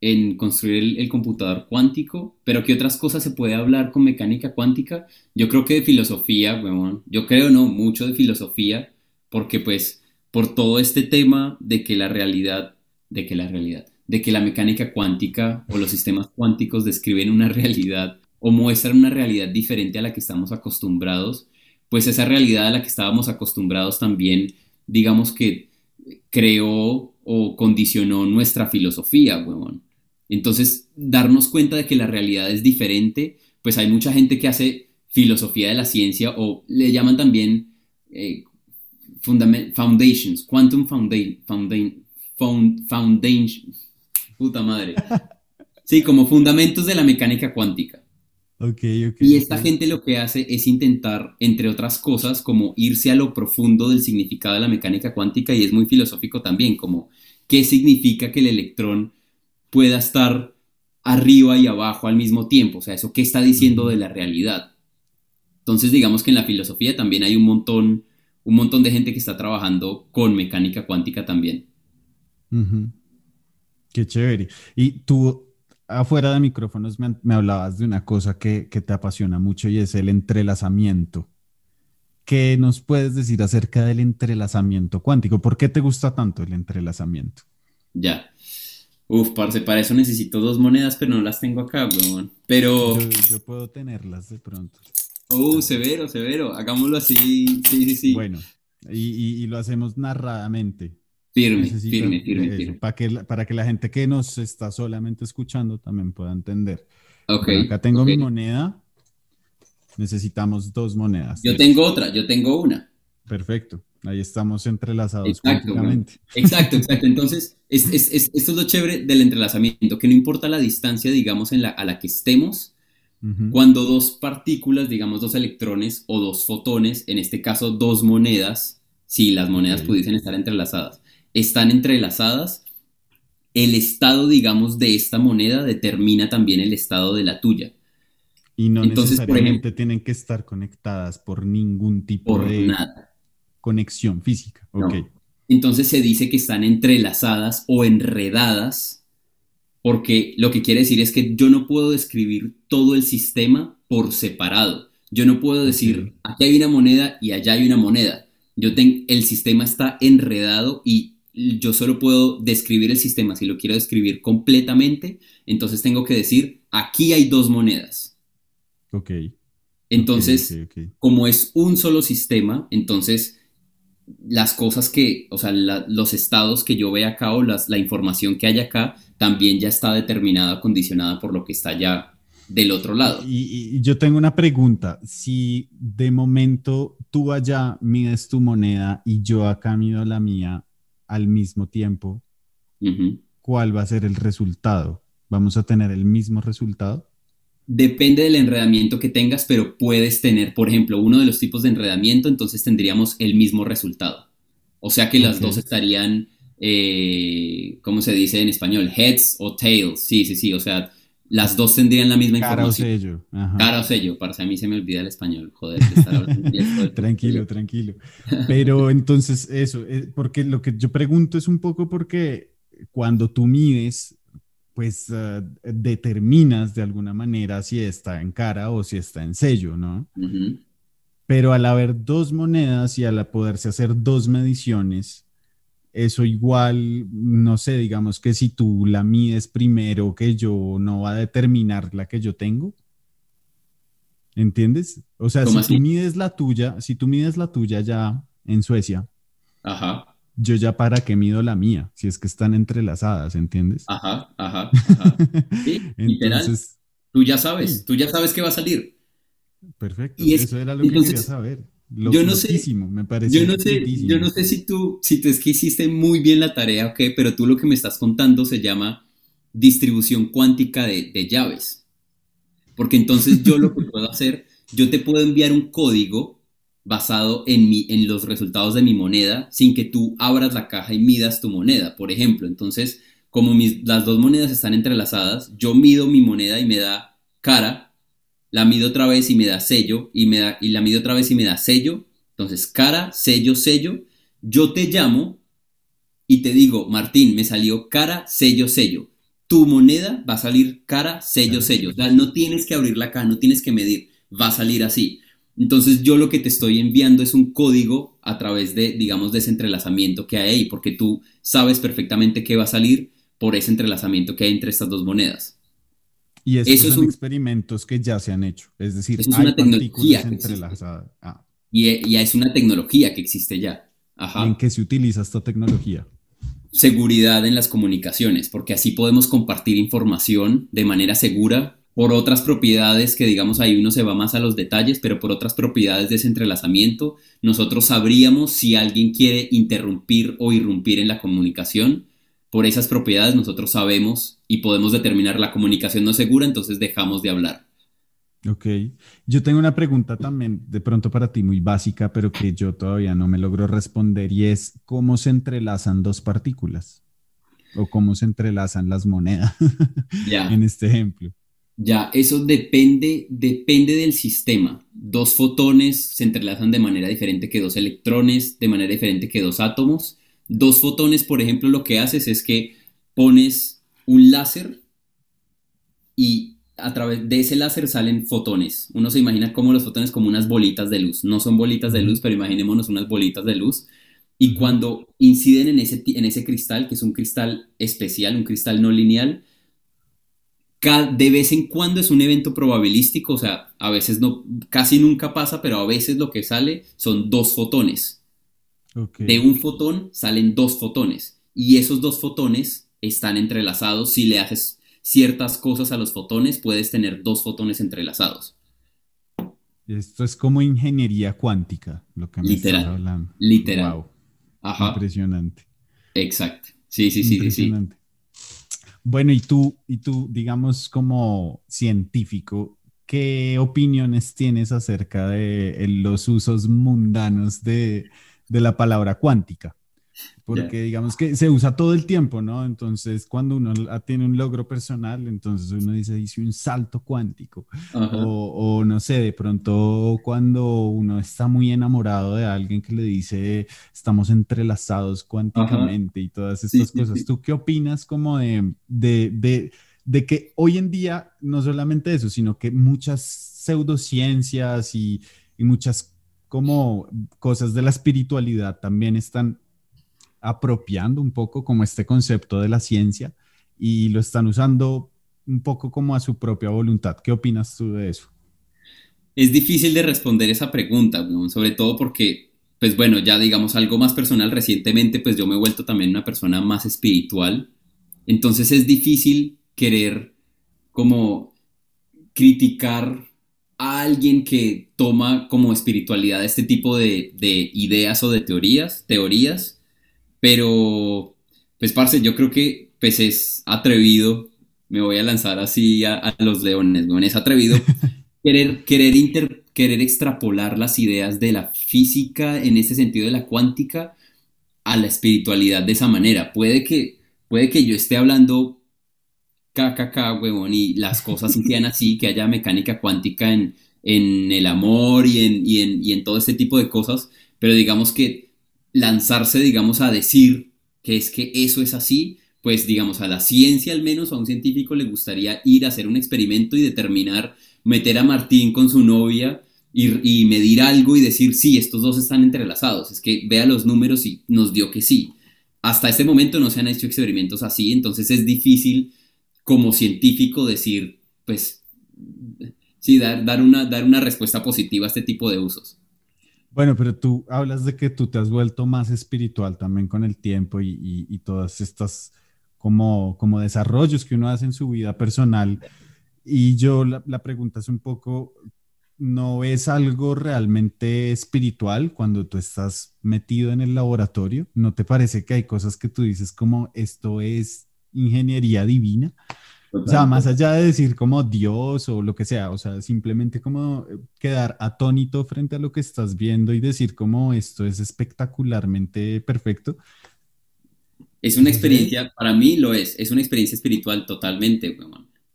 en, construir el, computador cuántico, pero ¿qué otras cosas se puede hablar con mecánica cuántica? Yo creo que de filosofía, bueno, yo creo no, mucho de filosofía, porque pues por todo este tema de que la realidad, de que la realidad, de que la mecánica cuántica o los sistemas cuánticos describen una realidad o muestran una realidad diferente a la que estamos acostumbrados, pues esa realidad a la que estábamos acostumbrados también, digamos que creó o condicionó nuestra filosofía, huevón. Entonces, darnos cuenta de que la realidad es diferente, pues hay mucha gente que hace filosofía de la ciencia o le llaman también eh, foundations, quantum foundation, foundation, puta madre. Sí, como fundamentos de la mecánica cuántica. Okay, y esta gente lo que hace es intentar, entre otras cosas, como irse a lo profundo del significado de la mecánica cuántica y es muy filosófico también, como qué significa que el electrón pueda estar arriba y abajo al mismo tiempo, o sea, eso qué está diciendo de la realidad. Entonces, digamos que en la filosofía también hay un montón, un montón de gente que está trabajando con mecánica cuántica también. Qué chévere. Y tú, afuera de micrófonos, me, hablabas de una cosa que, que, te apasiona mucho y es el entrelazamiento. ¿Qué nos puedes decir acerca del entrelazamiento cuántico? ¿Por qué te gusta tanto el entrelazamiento? Ya. Uf, parce, para eso necesito dos monedas, pero no las tengo acá, weón. Pero. Yo, puedo tenerlas de pronto. Uh, severo, severo. Hagámoslo así. Sí, sí, sí. Bueno, y, lo hacemos narradamente. Firme, firme, firme, Para que, la, para que la gente que nos está solamente escuchando también pueda entender. Acá tengo mi moneda. Necesitamos dos monedas. Yo tengo otra, yo tengo una. Perfecto. Ahí estamos entrelazados exacto, exacto, exacto. Entonces, es, es, es, esto es lo chévere del entrelazamiento, que no importa la distancia, digamos, en la, a la que estemos, cuando dos partículas, digamos, dos electrones o dos fotones, en este caso dos monedas, si las monedas pudiesen estar entrelazadas, están entrelazadas, el estado, digamos, de esta moneda determina también el estado de la tuya. Y no Entonces, necesariamente tienen que estar conectadas por ningún tipo de... Nada conexión física. Entonces se dice que están entrelazadas o enredadas, porque lo que quiere decir es que yo no puedo describir todo el sistema por separado. Yo no puedo decir, aquí hay una moneda y allá hay una moneda. Yo tengo, el sistema está enredado y yo solo puedo describir el sistema. Si lo quiero describir completamente, entonces tengo que decir, aquí hay dos monedas. Ok. Entonces, como es un solo sistema, entonces las cosas que, o sea, los estados que yo vea acá o las, la información que hay acá también ya está determinada, condicionada por lo que está ya del otro lado. Y, yo tengo una pregunta, si de momento tú allá mides tu moneda y yo acá mido la mía al mismo tiempo, ¿cuál va a ser el resultado? ¿Vamos a tener el mismo resultado? Depende del enredamiento que tengas, pero puedes tener, por ejemplo, uno de los tipos de enredamiento, entonces tendríamos el mismo resultado. O sea que las dos estarían, eh, ¿cómo se dice en español? Heads o tails. Sí, sí, sí. O sea, las dos tendrían la misma información. Cara o sello. Cara o sello. Para a mí se me olvida el español. Joder. tranquilo, tranquilo. Pero entonces eso, eh, porque lo que yo pregunto es un poco porque cuando tú mides pues eh, determinas de alguna manera si está en cara o si está en sello, ¿no? Pero al haber dos monedas y al poderse hacer dos mediciones, eso igual, no sé, digamos que si tú la mides primero que yo, no va a determinar la que yo tengo. ¿Entiendes? O sea, si tú mides la tuya, si tú mides la tuya ya en Suecia, Ajá yo ya para qué mido la mía, si es que están entrelazadas, ¿entiendes? Ajá, ajá, ajá. Sí, Entonces, Tú ya sabes, tú ya sabes que va a salir. Perfecto, eso era lo que quería saber. Yo no sé, me parece. Yo no sé, yo no sé si tú, si tú es que hiciste muy bien la tarea o qué, pero tú lo que me estás contando se llama distribución cuántica de, de llaves. Porque entonces yo lo que puedo hacer, yo te puedo enviar un código basado en, mi, en los resultados de mi moneda sin que tú abras la caja y midas tu moneda, por ejemplo. Entonces, como mis, las dos monedas están entrelazadas, yo mido mi moneda y me da cara, la mido otra vez y me da sello, y, me da, y la mido otra vez y me da sello. Entonces, cara, sello, sello. Yo te llamo y te digo, Martín, me salió cara, sello, sello. Tu moneda va a salir cara, sello, sello. O sea, no tienes que abrir la caja, no tienes que medir, va a salir así. Entonces yo lo que te estoy enviando es un código a través de, digamos, de ese entrelazamiento que hay ahí, porque tú sabes perfectamente qué va a salir por ese entrelazamiento que hay entre estas dos monedas. Y esos son experimentos que ya se han hecho, es decir, es hay una tecnología entrelazadas. Ah. Y, y, es una tecnología que existe ya. ¿En qué se utiliza esta tecnología? Seguridad en las comunicaciones, porque así podemos compartir información de manera segura por otras propiedades que digamos ahí uno se va más a los detalles, pero por otras propiedades de ese entrelazamiento, nosotros sabríamos si alguien quiere interrumpir o irrumpir en la comunicación. Por esas propiedades nosotros sabemos y podemos determinar la comunicación no segura, entonces dejamos de hablar. Ok, yo tengo una pregunta también de pronto para ti muy básica, pero que yo todavía no me logro responder y es cómo se entrelazan dos partículas o cómo se entrelazan las monedas en este ejemplo. Ya, eso depende, depende del sistema. Dos fotones se entrelazan de manera diferente que dos electrones, de manera diferente que dos átomos. Dos fotones, por ejemplo, lo que haces es que pones un láser y a través de ese láser salen fotones. Uno se imagina como los fotones como unas bolitas de luz. No son bolitas de luz, pero imaginémonos unas bolitas de luz. Y cuando inciden en ese, en ese cristal, que es un cristal especial, un cristal no lineal, de vez en cuando es un evento probabilístico, o sea, a veces no, casi nunca pasa, pero a veces lo que sale son dos fotones. De un fotón salen dos fotones y esos dos fotones están entrelazados. Si le haces ciertas cosas a los fotones, puedes tener dos fotones entrelazados. Esto es como ingeniería cuántica, lo que me literal, estás hablando. Literal. Impresionante. Exacto. Sí, sí, sí, sí. Bueno, y tú, y tú, digamos, como científico, ¿qué opiniones tienes acerca de los usos mundanos de, de la palabra cuántica? porque digamos que se usa todo el tiempo, ¿no? Entonces, cuando uno tiene un logro personal, entonces uno dice, hice un salto cuántico, o, no sé, de pronto cuando uno está muy enamorado de alguien que le dice, estamos entrelazados cuánticamente y todas estas cosas, ¿tú qué opinas como de, de, de, de que hoy en día, no solamente eso, sino que muchas pseudociencias y, y muchas como cosas de la espiritualidad también están apropiando un poco como este concepto de la ciencia y lo están usando un poco como a su propia voluntad. ¿Qué opinas tú de eso? Es difícil de responder esa pregunta, sobre todo porque, pues bueno, ya digamos algo más personal, recientemente pues yo me he vuelto también una persona más espiritual, entonces es difícil querer como criticar a alguien que toma como espiritualidad este tipo de, de ideas o de teorías, teorías, pero, pues, parce, yo creo que pues es atrevido, me voy a lanzar así a, los leones, ¿no? es atrevido querer, querer, querer extrapolar las ideas de la física en ese sentido de la cuántica a la espiritualidad de esa manera. Puede que, puede que yo esté hablando KKK, huevón, y las cosas sean así, que haya mecánica cuántica en, en el amor y en, y, en, y en todo este tipo de cosas, pero digamos que lanzarse, digamos, a decir que es que eso es así, pues digamos, a la ciencia al menos, a un científico le gustaría ir a hacer un experimento y determinar, meter a Martín con su novia y, medir algo y decir, sí, estos dos están entrelazados. Es que vea los números y nos dio que sí. Hasta este momento no se han hecho experimentos así, entonces es difícil como científico decir, pues, sí, dar, dar, una, dar una respuesta positiva a este tipo de usos. Bueno, pero tú hablas de que tú te has vuelto más espiritual también con el tiempo y, todas estas como, como desarrollos que uno hace en su vida personal. Y yo la, la pregunta es un poco, ¿no es algo realmente espiritual cuando tú estás metido en el laboratorio? ¿No te parece que hay cosas que tú dices como esto es ingeniería divina? O sea, más allá de decir como Dios o lo que sea, o sea, simplemente como eh, quedar atónito frente a lo que estás viendo y decir como esto es espectacularmente perfecto. Es una experiencia, para mí lo es, es una experiencia espiritual totalmente,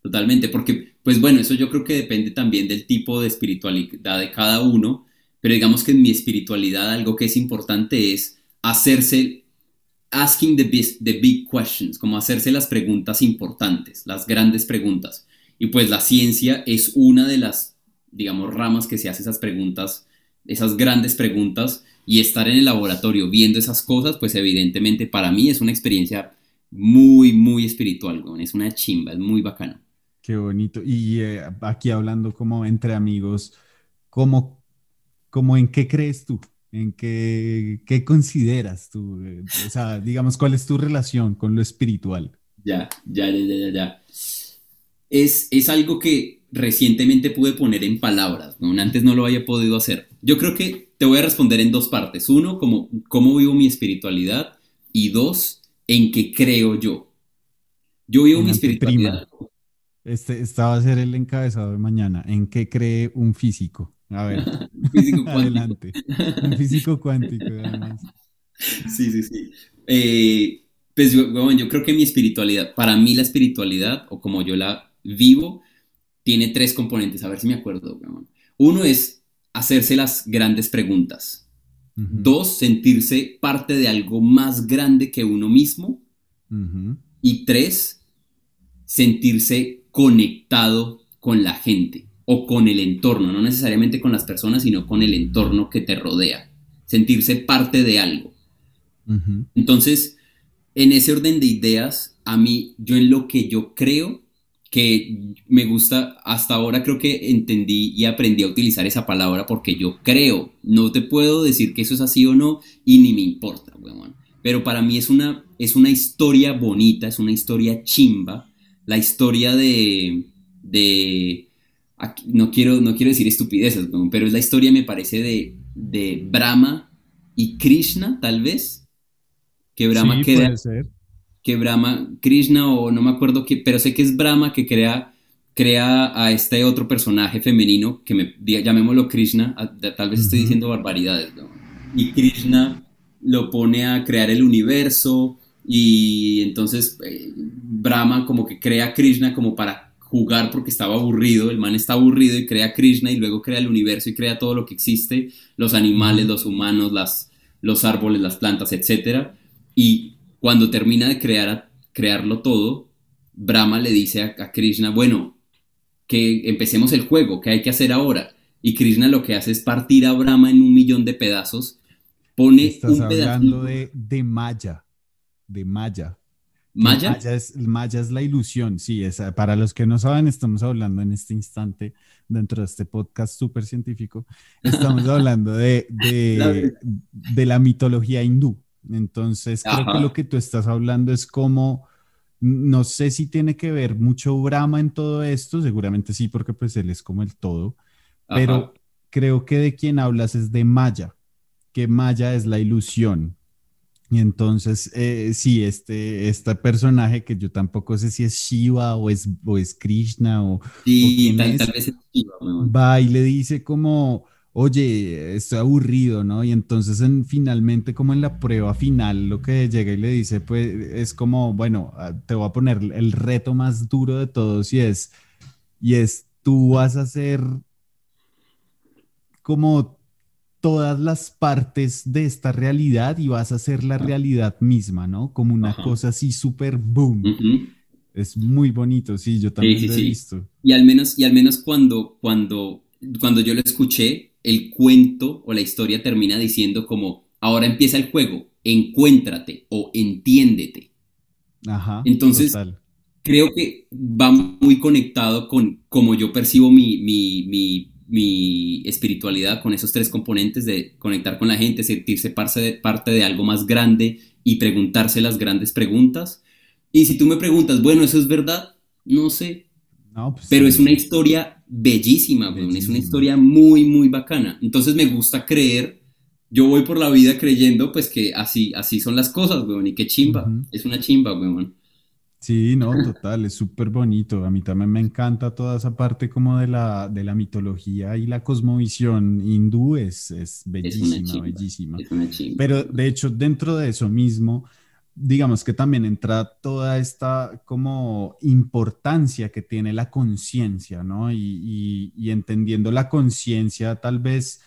totalmente, porque pues bueno, eso yo creo que depende también del tipo de espiritualidad de cada uno, pero digamos que en mi espiritualidad algo que es importante es hacerse asking the big, the big questions, como hacerse las preguntas importantes, las grandes preguntas. Y pues la ciencia es una de las digamos, ramas que se hace esas preguntas, esas grandes preguntas, y estar en el laboratorio viendo esas cosas, pues evidentemente para mí es una experiencia muy, muy espiritual, es una chimba, es muy bacano. Qué bonito. Y eh, aquí hablando como entre amigos, ¿cómo, cómo en qué crees tú? ¿En qué, qué consideras tú? Eh, o sea, digamos, ¿cuál es tu relación con lo espiritual? Ya, ya, ya, ya, ya. Es, es algo que recientemente pude poner en palabras, ¿no? Antes no lo había podido hacer. Yo creo que te voy a responder en dos partes. Uno, como cómo vivo mi espiritualidad y dos, en qué creo yo. Yo vivo mi espiritualidad. Este, esta va a ser el encabezado de mañana. ¿En qué cree un físico? A ver, físico adelante. Un físico cuántico, además. Sí, sí, sí. Eh, pues yo, yo creo que mi espiritualidad, para mí la espiritualidad, o como yo la vivo, tiene tres componentes. A ver si me acuerdo. Uno es hacerse las grandes preguntas. Dos, sentirse parte de algo más grande que uno mismo. Y tres, sentirse conectado con la gente o con el entorno, no necesariamente con las personas, sino con el entorno que te rodea. Sentirse parte de algo. Entonces, en ese orden de ideas, a mí, yo en lo que yo creo, que me gusta, hasta ahora creo que entendí y aprendí a utilizar esa palabra porque yo creo, no te puedo decir que eso es así o no y ni me importa, pero para mí es una, es una historia bonita, es una historia chimba, la historia de, de no, quiero, no quiero decir estupideces, pero es la historia me parece de, de Brahma y Krishna tal vez, que Brahma queda que Brahma, Krishna o no me acuerdo qué, pero sé que es Brahma que crea, crea a este otro personaje femenino, que me, llamémoslo Krishna, tal vez estoy diciendo barbaridades, ¿no? Y Krishna lo pone a crear el universo y entonces eh, Brahma como que crea a Krishna como para jugar porque estaba aburrido, el man está aburrido y crea a Krishna y luego crea el universo y crea todo lo que existe, los animales, los humanos, las, los árboles, las plantas, etc. Y cuando termina de crear, crearlo todo, Brahma le dice a, Krishna, bueno, que empecemos el juego, ¿qué hay que hacer ahora? Y Krishna lo que hace es partir a Brahma en un millón de pedazos, pone Estás un hablando de, de Maya, de Maya. ¿Maya? Maya es, Maya es la ilusión, sí, es, para los que no saben, estamos hablando en este instante, dentro de este podcast súper científico, estamos hablando de, de, de la mitología hindú. Entonces, creo que lo que tú estás hablando es como, no sé si tiene que ver mucho Brahma en todo esto, seguramente sí, porque pues él es como el todo, pero creo que de quien hablas es de Maya, que Maya es la ilusión. Y entonces, eh, sí, este, este personaje que yo tampoco sé si es Shiva o es, o es Krishna o... Sí, tal, vez es Shiva. Va y le dice como, oye, estoy aburrido, ¿no? Y entonces en, finalmente como en la prueba final lo que llega y le dice, pues es como, bueno, ah, te voy a poner el reto más duro de todos y es, y es, tú vas a hacer como todas las partes de esta realidad y vas a hacer la realidad misma, ¿no? Como una cosa así súper boom. Es muy bonito, sí, yo también lo he visto. Y al menos, y al menos cuando, cuando, cuando yo lo escuché, el cuento o la historia termina diciendo como, ahora empieza el juego, encuéntrate o entiéndete. Ajá, Entonces, creo que va muy conectado con cómo yo percibo mi, mi, espiritualidad, con esos tres componentes de conectar con la gente, sentirse parte de, algo más grande y preguntarse las grandes preguntas. Y si tú me preguntas, bueno, ¿eso es verdad? No sé. Pues pero es una historia bellísima, es una historia muy, muy bacana. Entonces me gusta creer, yo voy por la vida creyendo pues que así, así son las cosas, weón, y qué chimba, es una chimba, weón. Sí, no, total, es súper bonito. A mí también me encanta toda esa parte como de la, de la mitología y la cosmovisión hindú, es, es bellísima, bellísima. Pero de hecho, dentro de eso mismo, digamos que también entra toda esta como importancia que tiene la conciencia, ¿no? Y, entendiendo la conciencia tal vez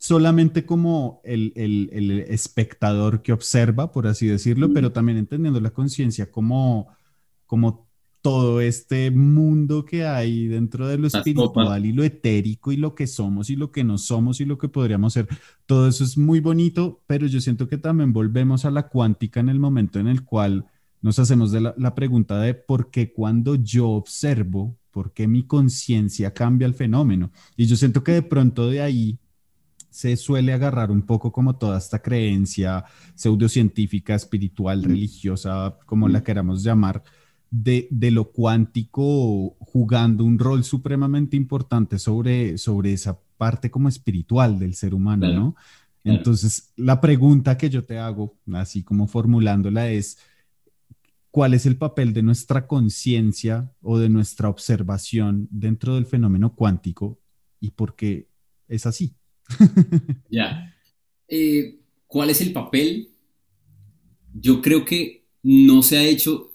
solamente como el, espectador que observa, por así decirlo, pero también entendiendo la conciencia como, como todo este mundo que hay dentro de lo espiritual y lo etérico y lo que somos y lo que no somos y lo que podríamos ser. Todo eso es muy bonito, pero yo siento que también volvemos a la cuántica en el momento en el cual nos hacemos de la, pregunta de por qué cuando yo observo, por qué mi conciencia cambia el fenómeno. Y yo siento que de pronto de ahí se suele agarrar un poco como toda esta creencia pseudocientífica, espiritual, religiosa, como la queramos llamar, de, lo cuántico jugando un rol supremamente importante sobre, sobre esa parte como espiritual del ser humano, ¿no? Entonces, la pregunta que yo te hago, así como formulándola, es, ¿cuál es el papel de nuestra conciencia o de nuestra observación dentro del fenómeno cuántico y por qué es así? ya. Eh, ¿Cuál es el papel? Yo creo que no se ha hecho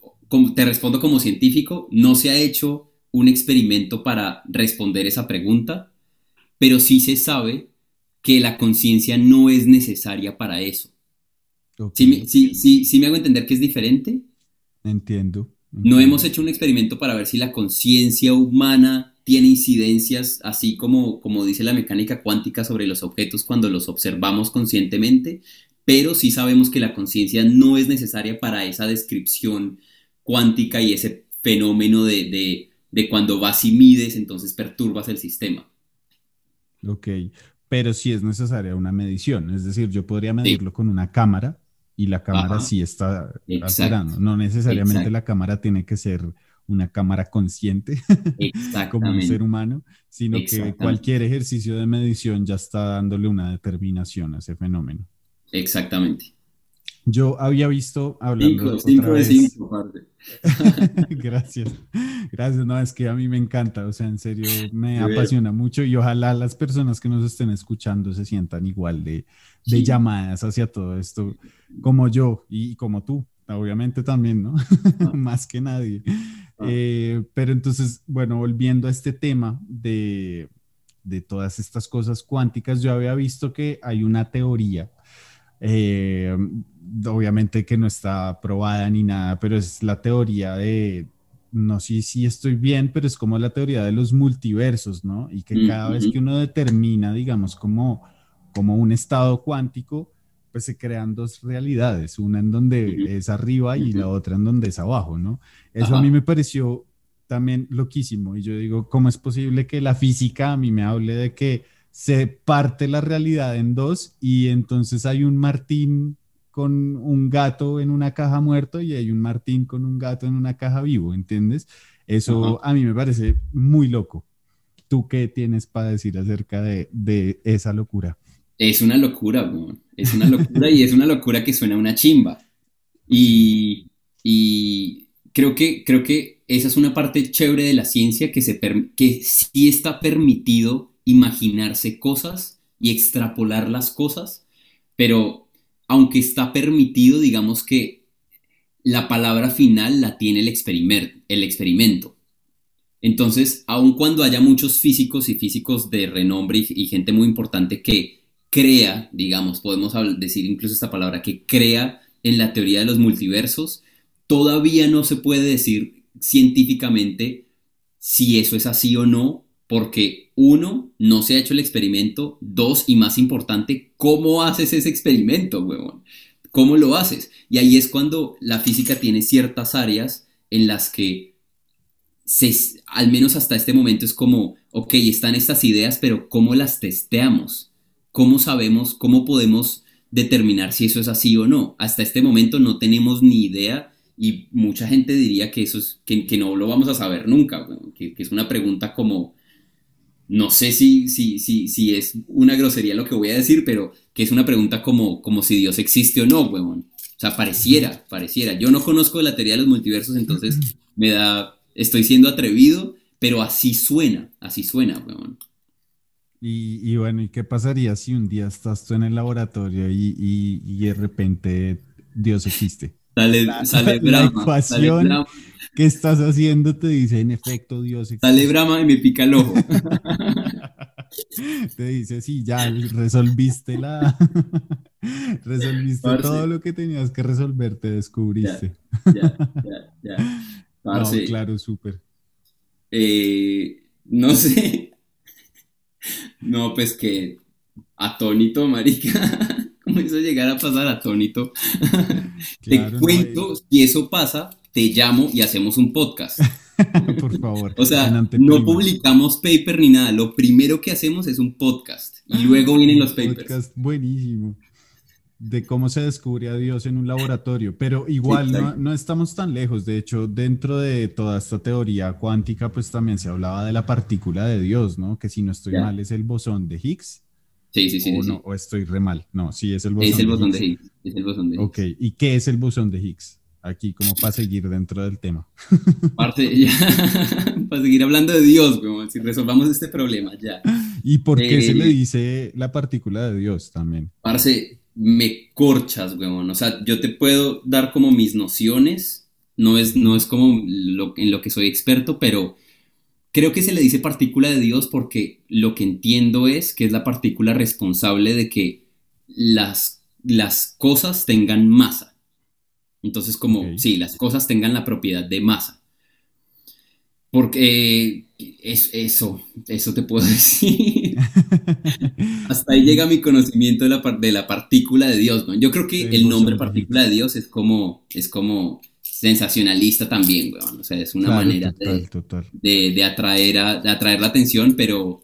te respondo como científico, no se ha hecho un experimento para responder esa pregunta, pero sí se sabe que la conciencia no es necesaria para eso. ¿Sí, me hago entender que es diferente? Entiendo, No hemos hecho un experimento para ver si la conciencia humana tiene incidencias, así como, como dice la mecánica cuántica sobre los objetos cuando los observamos conscientemente, pero sí sabemos que la conciencia no es necesaria para esa descripción cuántica y ese fenómeno de, cuando vas y mides, entonces perturbas el sistema. Ok, pero sí es necesaria una medición, es decir, yo podría medirlo con una cámara y la cámara sí está alterando, no necesariamente la cámara tiene que ser una cámara consciente como un ser humano, sino que cualquier ejercicio de medición ya está dándole una determinación a ese fenómeno. Exactamente. Yo había visto hablando. Cinco, de cinco, gracias. Gracias. No, es que a mí me encanta. O sea, en serio, me apasiona mucho y ojalá las personas que nos estén escuchando se sientan igual de, de llamadas hacia todo esto, como yo y como tú, obviamente también, ¿no? Ah. Más que nadie. Ah. Eh, pero entonces, bueno, volviendo a este tema de, de todas estas cosas cuánticas, yo había visto que hay una teoría. Eh, obviamente que no está probada ni nada, pero es la teoría de, no sé si estoy bien, pero es como la teoría de los multiversos, ¿no? Y que cada vez que uno determina, digamos, como, como un estado cuántico, pues se crean dos realidades, una en donde es arriba y la otra en donde es abajo, ¿no? Eso a mí me pareció también loquísimo y yo digo, ¿cómo es posible que la física a mí me hable de que se parte la realidad en dos y entonces hay un Martín con un gato en una caja muerto y hay un Martín con un gato en una caja vivo, ¿entiendes? Eso a mí me parece muy loco. ¿Tú qué tienes para decir acerca de, esa locura? Es una locura, es una locura y es una locura que suena una chimba. Y, creo, que, creo que esa es una parte chévere de la ciencia que, se que sí está permitido imaginarse cosas y extrapolar las cosas, pero aunque está permitido, digamos que la palabra final la tiene el, el experimento. Entonces, aun cuando haya muchos físicos y físicos de renombre y, gente muy importante que crea, digamos, podemos decir incluso esta palabra, que crea en la teoría de los multiversos, todavía no se puede decir científicamente si eso es así o no, porque uno, no se ha hecho el experimento, dos, y más importante, ¿cómo haces ese experimento, huevón? ¿Cómo lo haces? Y ahí es cuando la física tiene ciertas áreas en las que, se, al menos hasta este momento, es como, ok, están estas ideas, pero ¿cómo las testeamos? ¿Cómo sabemos, cómo podemos determinar si eso es así o no? Hasta este momento no tenemos ni idea y mucha gente diría que eso es, que, no lo vamos a saber nunca, que, que es una pregunta como no sé si, si, si, si es una grosería lo que voy a decir, pero que es una pregunta como, como si Dios existe o no, weón. O sea, pareciera, pareciera. Yo no conozco la teoría de los multiversos, entonces me da, estoy siendo atrevido, pero así suena, así suena, weón. Y, bueno, ¿y qué pasaría si un día estás tú en el laboratorio y, de repente Dios existe? Sale, sale, ecuación, ¿Qué estás haciendo? Te dice, en efecto, Dios. Sale Brahma y me pica el ojo. Te dice, sí, ya resolviste la. resolviste todo lo que tenías que resolver, te descubriste. Ya, ya, ya, No, claro, súper. Eh, no sé. No, pues que atónito, marica. ¿Cómo hizo llegar a pasar atónito? te cuento, si eso pasa, te llamo y hacemos un podcast. Por favor. O sea, no publicamos paper ni nada. Lo primero que hacemos es un podcast. Y luego vienen los papers. Podcast buenísimo. De cómo se descubre a Dios en un laboratorio. Pero igual no, no, estamos tan lejos. De hecho, dentro de toda esta teoría cuántica, pues también se hablaba de la partícula de Dios, ¿no? Que si no estoy mal es el bosón de Higgs. Sí, sí, sí. O, No, o estoy re mal. No, sí, es el bosón, es el bosón de, Higgs. Es el bosón de Higgs. Ok, ¿y qué es el bosón de Higgs? Aquí, como para seguir dentro del tema. Parte, para seguir hablando de Dios, como si resolvamos este problema, ya. ¿Y por qué se le eh, dice la partícula de Dios también? Parce, me corchas, weón. O sea, yo te puedo dar como mis nociones. No es, no es como lo, en lo que soy experto, pero Creo que se le dice partícula de Dios porque lo que entiendo es que es la partícula responsable de que las, las cosas tengan masa. Entonces, como, sí, las cosas tengan la propiedad de masa. Porque es, eso, eso te puedo decir. Hasta ahí llega mi conocimiento de la, de la partícula de Dios. ¿no? Yo creo que el nombre partícula de Dios es como, es como sensacionalista también, weón. O sea, es una manera de, De, atraer a, atraer la atención, pero,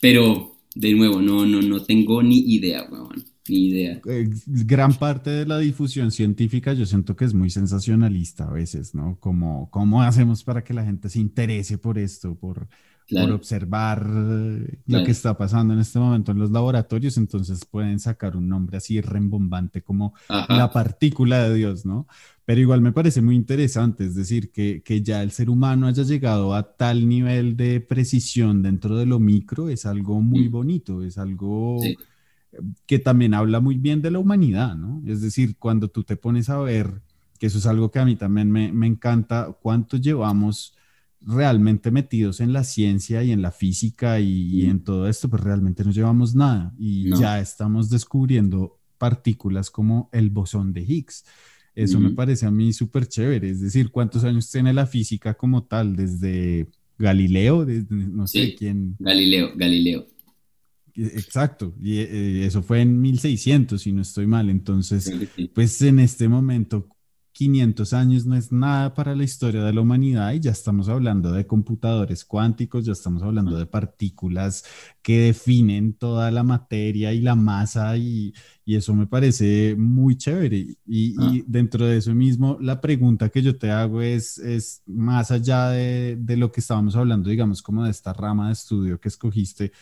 pero, de nuevo, no, no, no tengo ni idea, weón. Ni idea. Eh, gran parte de la difusión científica yo siento que es muy sensacionalista a veces, ¿no? Como, ¿cómo hacemos para que la gente se interese por esto, por, por observar lo que está pasando en este momento en los laboratorios? Entonces pueden sacar un nombre así rembombante como la partícula de Dios, ¿no? Pero igual me parece muy interesante, es decir, que, que, ya el ser humano haya llegado a tal nivel de precisión dentro de lo micro es algo muy mm. bonito, es algo que también habla muy bien de la humanidad, ¿no? Es decir, cuando tú te pones a ver, que eso es algo que a mí también me, me encanta, cuánto llevamos realmente metidos en la ciencia y en la física y, mm. en todo esto, pues realmente no llevamos nada y ya estamos descubriendo partículas como el bosón de Higgs eso me parece a mí súper chévere. Es decir, ¿cuántos años tiene la física como tal? Desde Galileo, desde no sé quién. Galileo, Galileo. Exacto, y eh, eso fue en 1600, si no estoy mal. Entonces, pues en este momento, 500 años no es nada para la historia de la humanidad y ya estamos hablando de computadores cuánticos, ya estamos hablando de partículas que definen toda la materia y la masa y, eso me parece muy chévere. Y, ah. dentro de eso mismo, la pregunta que yo te hago es, es más allá de, de lo que estábamos hablando, digamos, como de esta rama de estudio que escogiste,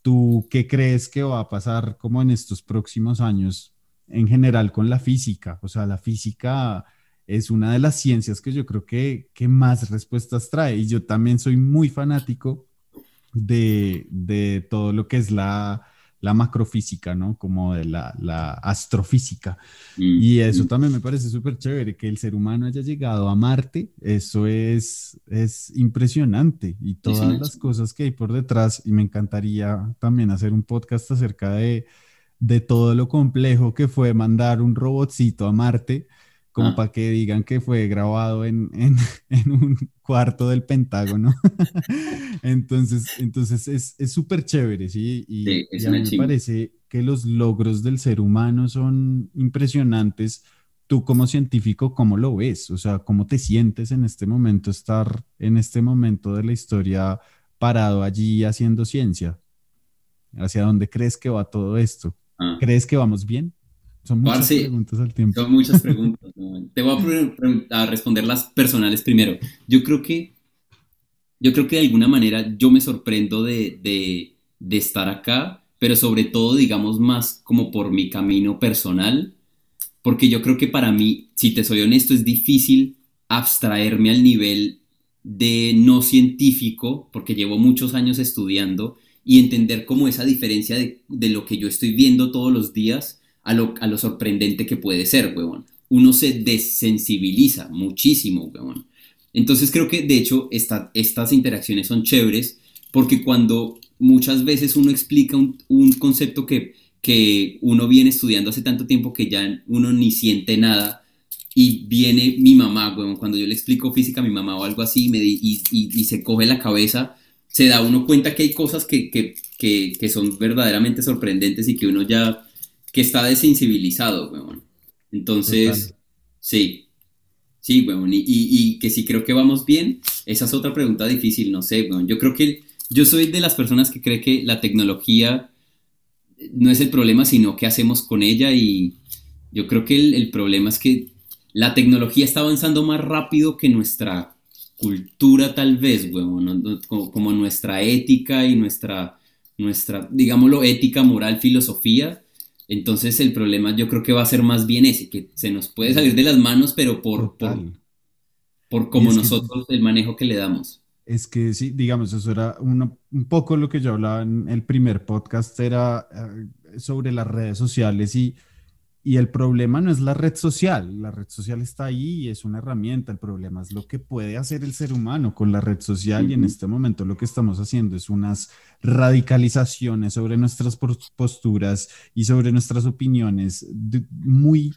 ¿tú qué crees que va a pasar como en estos próximos años? En general con la física. O sea, la física es una de las ciencias que yo creo que, que más respuestas trae. Y yo también soy muy fanático de, de todo lo que es la, la macrofísica, ¿no? Como de la, la astrofísica. Mm, y eso mm. también me parece súper chévere, que el ser humano haya llegado a Marte, eso es, es impresionante. Y todas las cosas que hay por detrás, y me encantaría también hacer un podcast acerca de de todo lo complejo que fue mandar un robotcito a Marte, como ah. para que digan que fue grabado en, un cuarto del Pentágono. entonces, entonces es súper chévere, ¿sí? Y, a mí me parece que los logros del ser humano son impresionantes. Tú como científico, ¿cómo lo ves? O sea, ¿cómo te sientes en este momento estar en este momento de la historia parado allí haciendo ciencia? ¿Hacia dónde crees que va todo esto? Ah. ¿Crees que vamos bien? Son muchas preguntas al tiempo. Son muchas preguntas. Te voy a, responder las personales primero. Yo creo que, yo creo que de alguna manera yo me sorprendo de, de, de estar acá, pero sobre todo, digamos, más como por mi camino personal, porque yo creo que para mí, si te soy honesto, es difícil abstraerme al nivel de no científico, porque llevo muchos años estudiando y entender cómo esa diferencia de, lo que yo estoy viendo todos los días a lo, a lo sorprendente que puede ser, huevón. Uno se desensibiliza muchísimo, huevón. Entonces creo que de hecho estas interacciones son chéveres porque cuando muchas veces uno explica un, un concepto que, que uno viene estudiando hace tanto tiempo que ya uno ni siente nada, y viene mi mamá, weón, cuando yo le explico física a mi mamá o algo así y, se coge la cabeza, se da uno cuenta que hay cosas que, que, que, que, son verdaderamente sorprendentes y que uno ya, que está desensibilizado, weón. Entonces, sí, sí, weón, y, y, que si creo que vamos bien, esa es otra pregunta difícil, no sé, weón. Yo creo que yo soy de las personas que cree que la tecnología no es el problema, sino qué hacemos con ella y yo creo que el, el problema es que la tecnología está avanzando más rápido que nuestra cultura tal vez, weón, como, nuestra ética y nuestra, nuestra, digámoslo, ética, moral, filosofía. Entonces el problema yo creo que va a ser más bien ese, que se nos puede salir de las manos, pero por, por, por, como nosotros el manejo que le damos. Es que sí, digamos, eso era un poco lo que yo hablaba en el primer podcast, era eh, sobre las redes sociales y y el problema no es la red social, la red social está ahí y es una herramienta, el problema es lo que puede hacer el ser humano con la red social y en este momento lo que estamos haciendo es unas radicalizaciones sobre nuestras posturas y sobre nuestras opiniones muy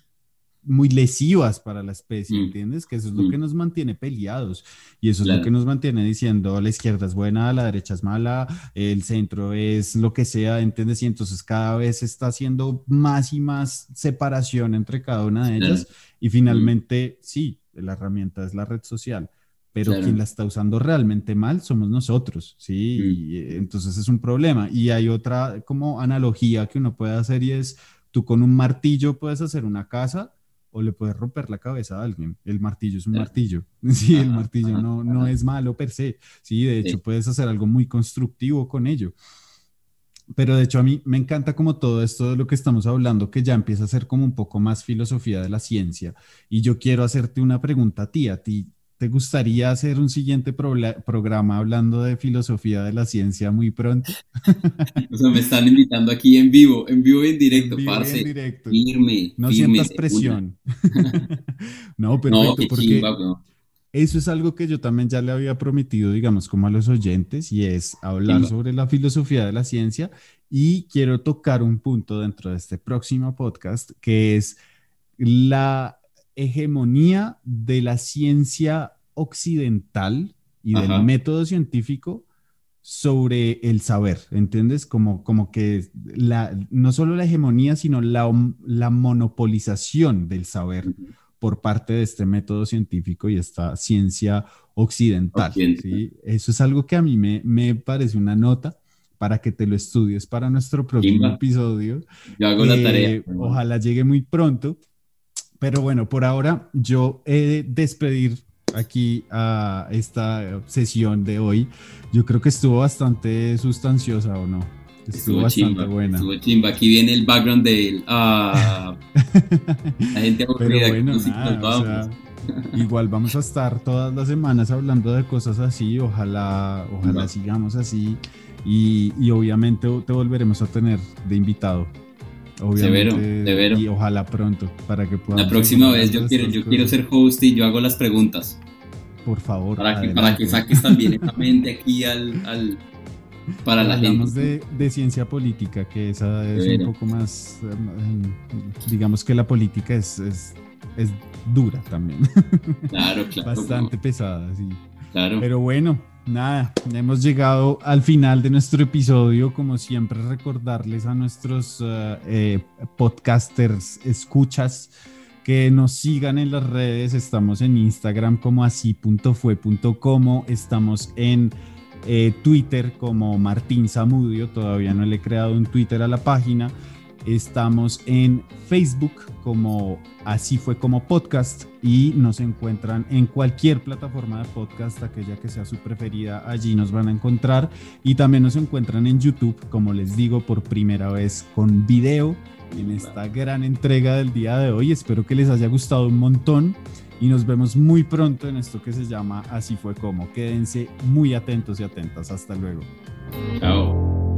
muy lesivas para la especie, mm. ¿entiendes? Que eso es lo que mm. nos mantiene peleados y eso es lo que nos mantiene diciendo la izquierda es buena, la derecha es mala, el centro es lo que sea, ¿entiendes? Y entonces cada vez se está haciendo más y más separación entre cada una de ellas y finalmente, sí, la herramienta es la red social. Pero quien la está usando realmente mal somos nosotros, ¿sí? Mm. Y, eh, entonces es un problema. Y hay otra como analogía que uno puede hacer y es, tú con un martillo puedes hacer una casa, o le puedes romper la cabeza a alguien. El martillo es un martillo. Sí, el martillo no, no es malo per se. Sí, de hecho puedes hacer algo muy constructivo con ello. Pero de hecho a mí me encanta como todo esto de lo que estamos hablando, que ya empieza a ser como un poco más filosofía de la ciencia. Y yo quiero hacerte una pregunta a ti, a ti. ¿Te gustaría hacer un siguiente programa hablando de filosofía de la ciencia muy pronto? o sea, me están invitando aquí en vivo, en vivo y en directo, en parce. En directo. Firme, no sientas presión. no, perfecto, porque eso es algo que yo también ya le había prometido, digamos, como a los oyentes, y es hablar sobre la filosofía de la ciencia. Y quiero tocar un punto dentro de este próximo podcast, que es la hegemonía de la ciencia occidental y del método científico sobre el saber, ¿entiendes? Como, como que la, no solo la hegemonía, sino la, la monopolización del saber por parte de este método científico y esta ciencia occidental. Eso es algo que a mí me, me parece una nota para que te lo estudies para nuestro próximo episodio. Yo hago la tarea. Eh, ojalá llegue muy pronto. Pero bueno, por ahora yo he de despedir aquí a esta sesión de hoy. Yo creo que estuvo bastante sustanciosa, ¿o no? Estuvo, bastante buena. Estuvo chimba. Aquí viene el background de ah, la gente aburrida. Bueno, igual vamos a estar todas las semanas hablando de cosas así. Ojalá, ojalá sigamos así. Y, y obviamente te volveremos a tener de invitado. Obviamente, Y ojalá pronto para que pueda. La próxima vez yo quiero, yo quiero ser host y yo hago las preguntas. Por favor. Para que, para que saques también esta mente aquí al, al para la Hablamos De, de, ciencia política, que esa es un poco más, em, digamos que la política es, es, es dura también. Claro, claro. Bastante pesada, sí. Claro. Pero bueno, nada, hemos llegado al final de nuestro episodio. Como siempre, recordarles a nuestros eh, eh, podcasters, escuchas, que nos sigan en las redes. Estamos en Instagram como así.fue.como. Estamos en eh, Twitter como Martín Zamudio. Todavía no le he creado un Twitter a la página. Estamos en Facebook como Así fue como podcast y nos encuentran en cualquier plataforma de podcast, aquella que sea su preferida, allí nos van a encontrar y también nos encuentran en YouTube, como les digo, por primera vez con video en esta gran entrega del día de hoy. Espero que les haya gustado un montón y nos vemos muy pronto en esto que se llama Así fue como. Quédense muy atentos y atentas. Hasta luego. Chao.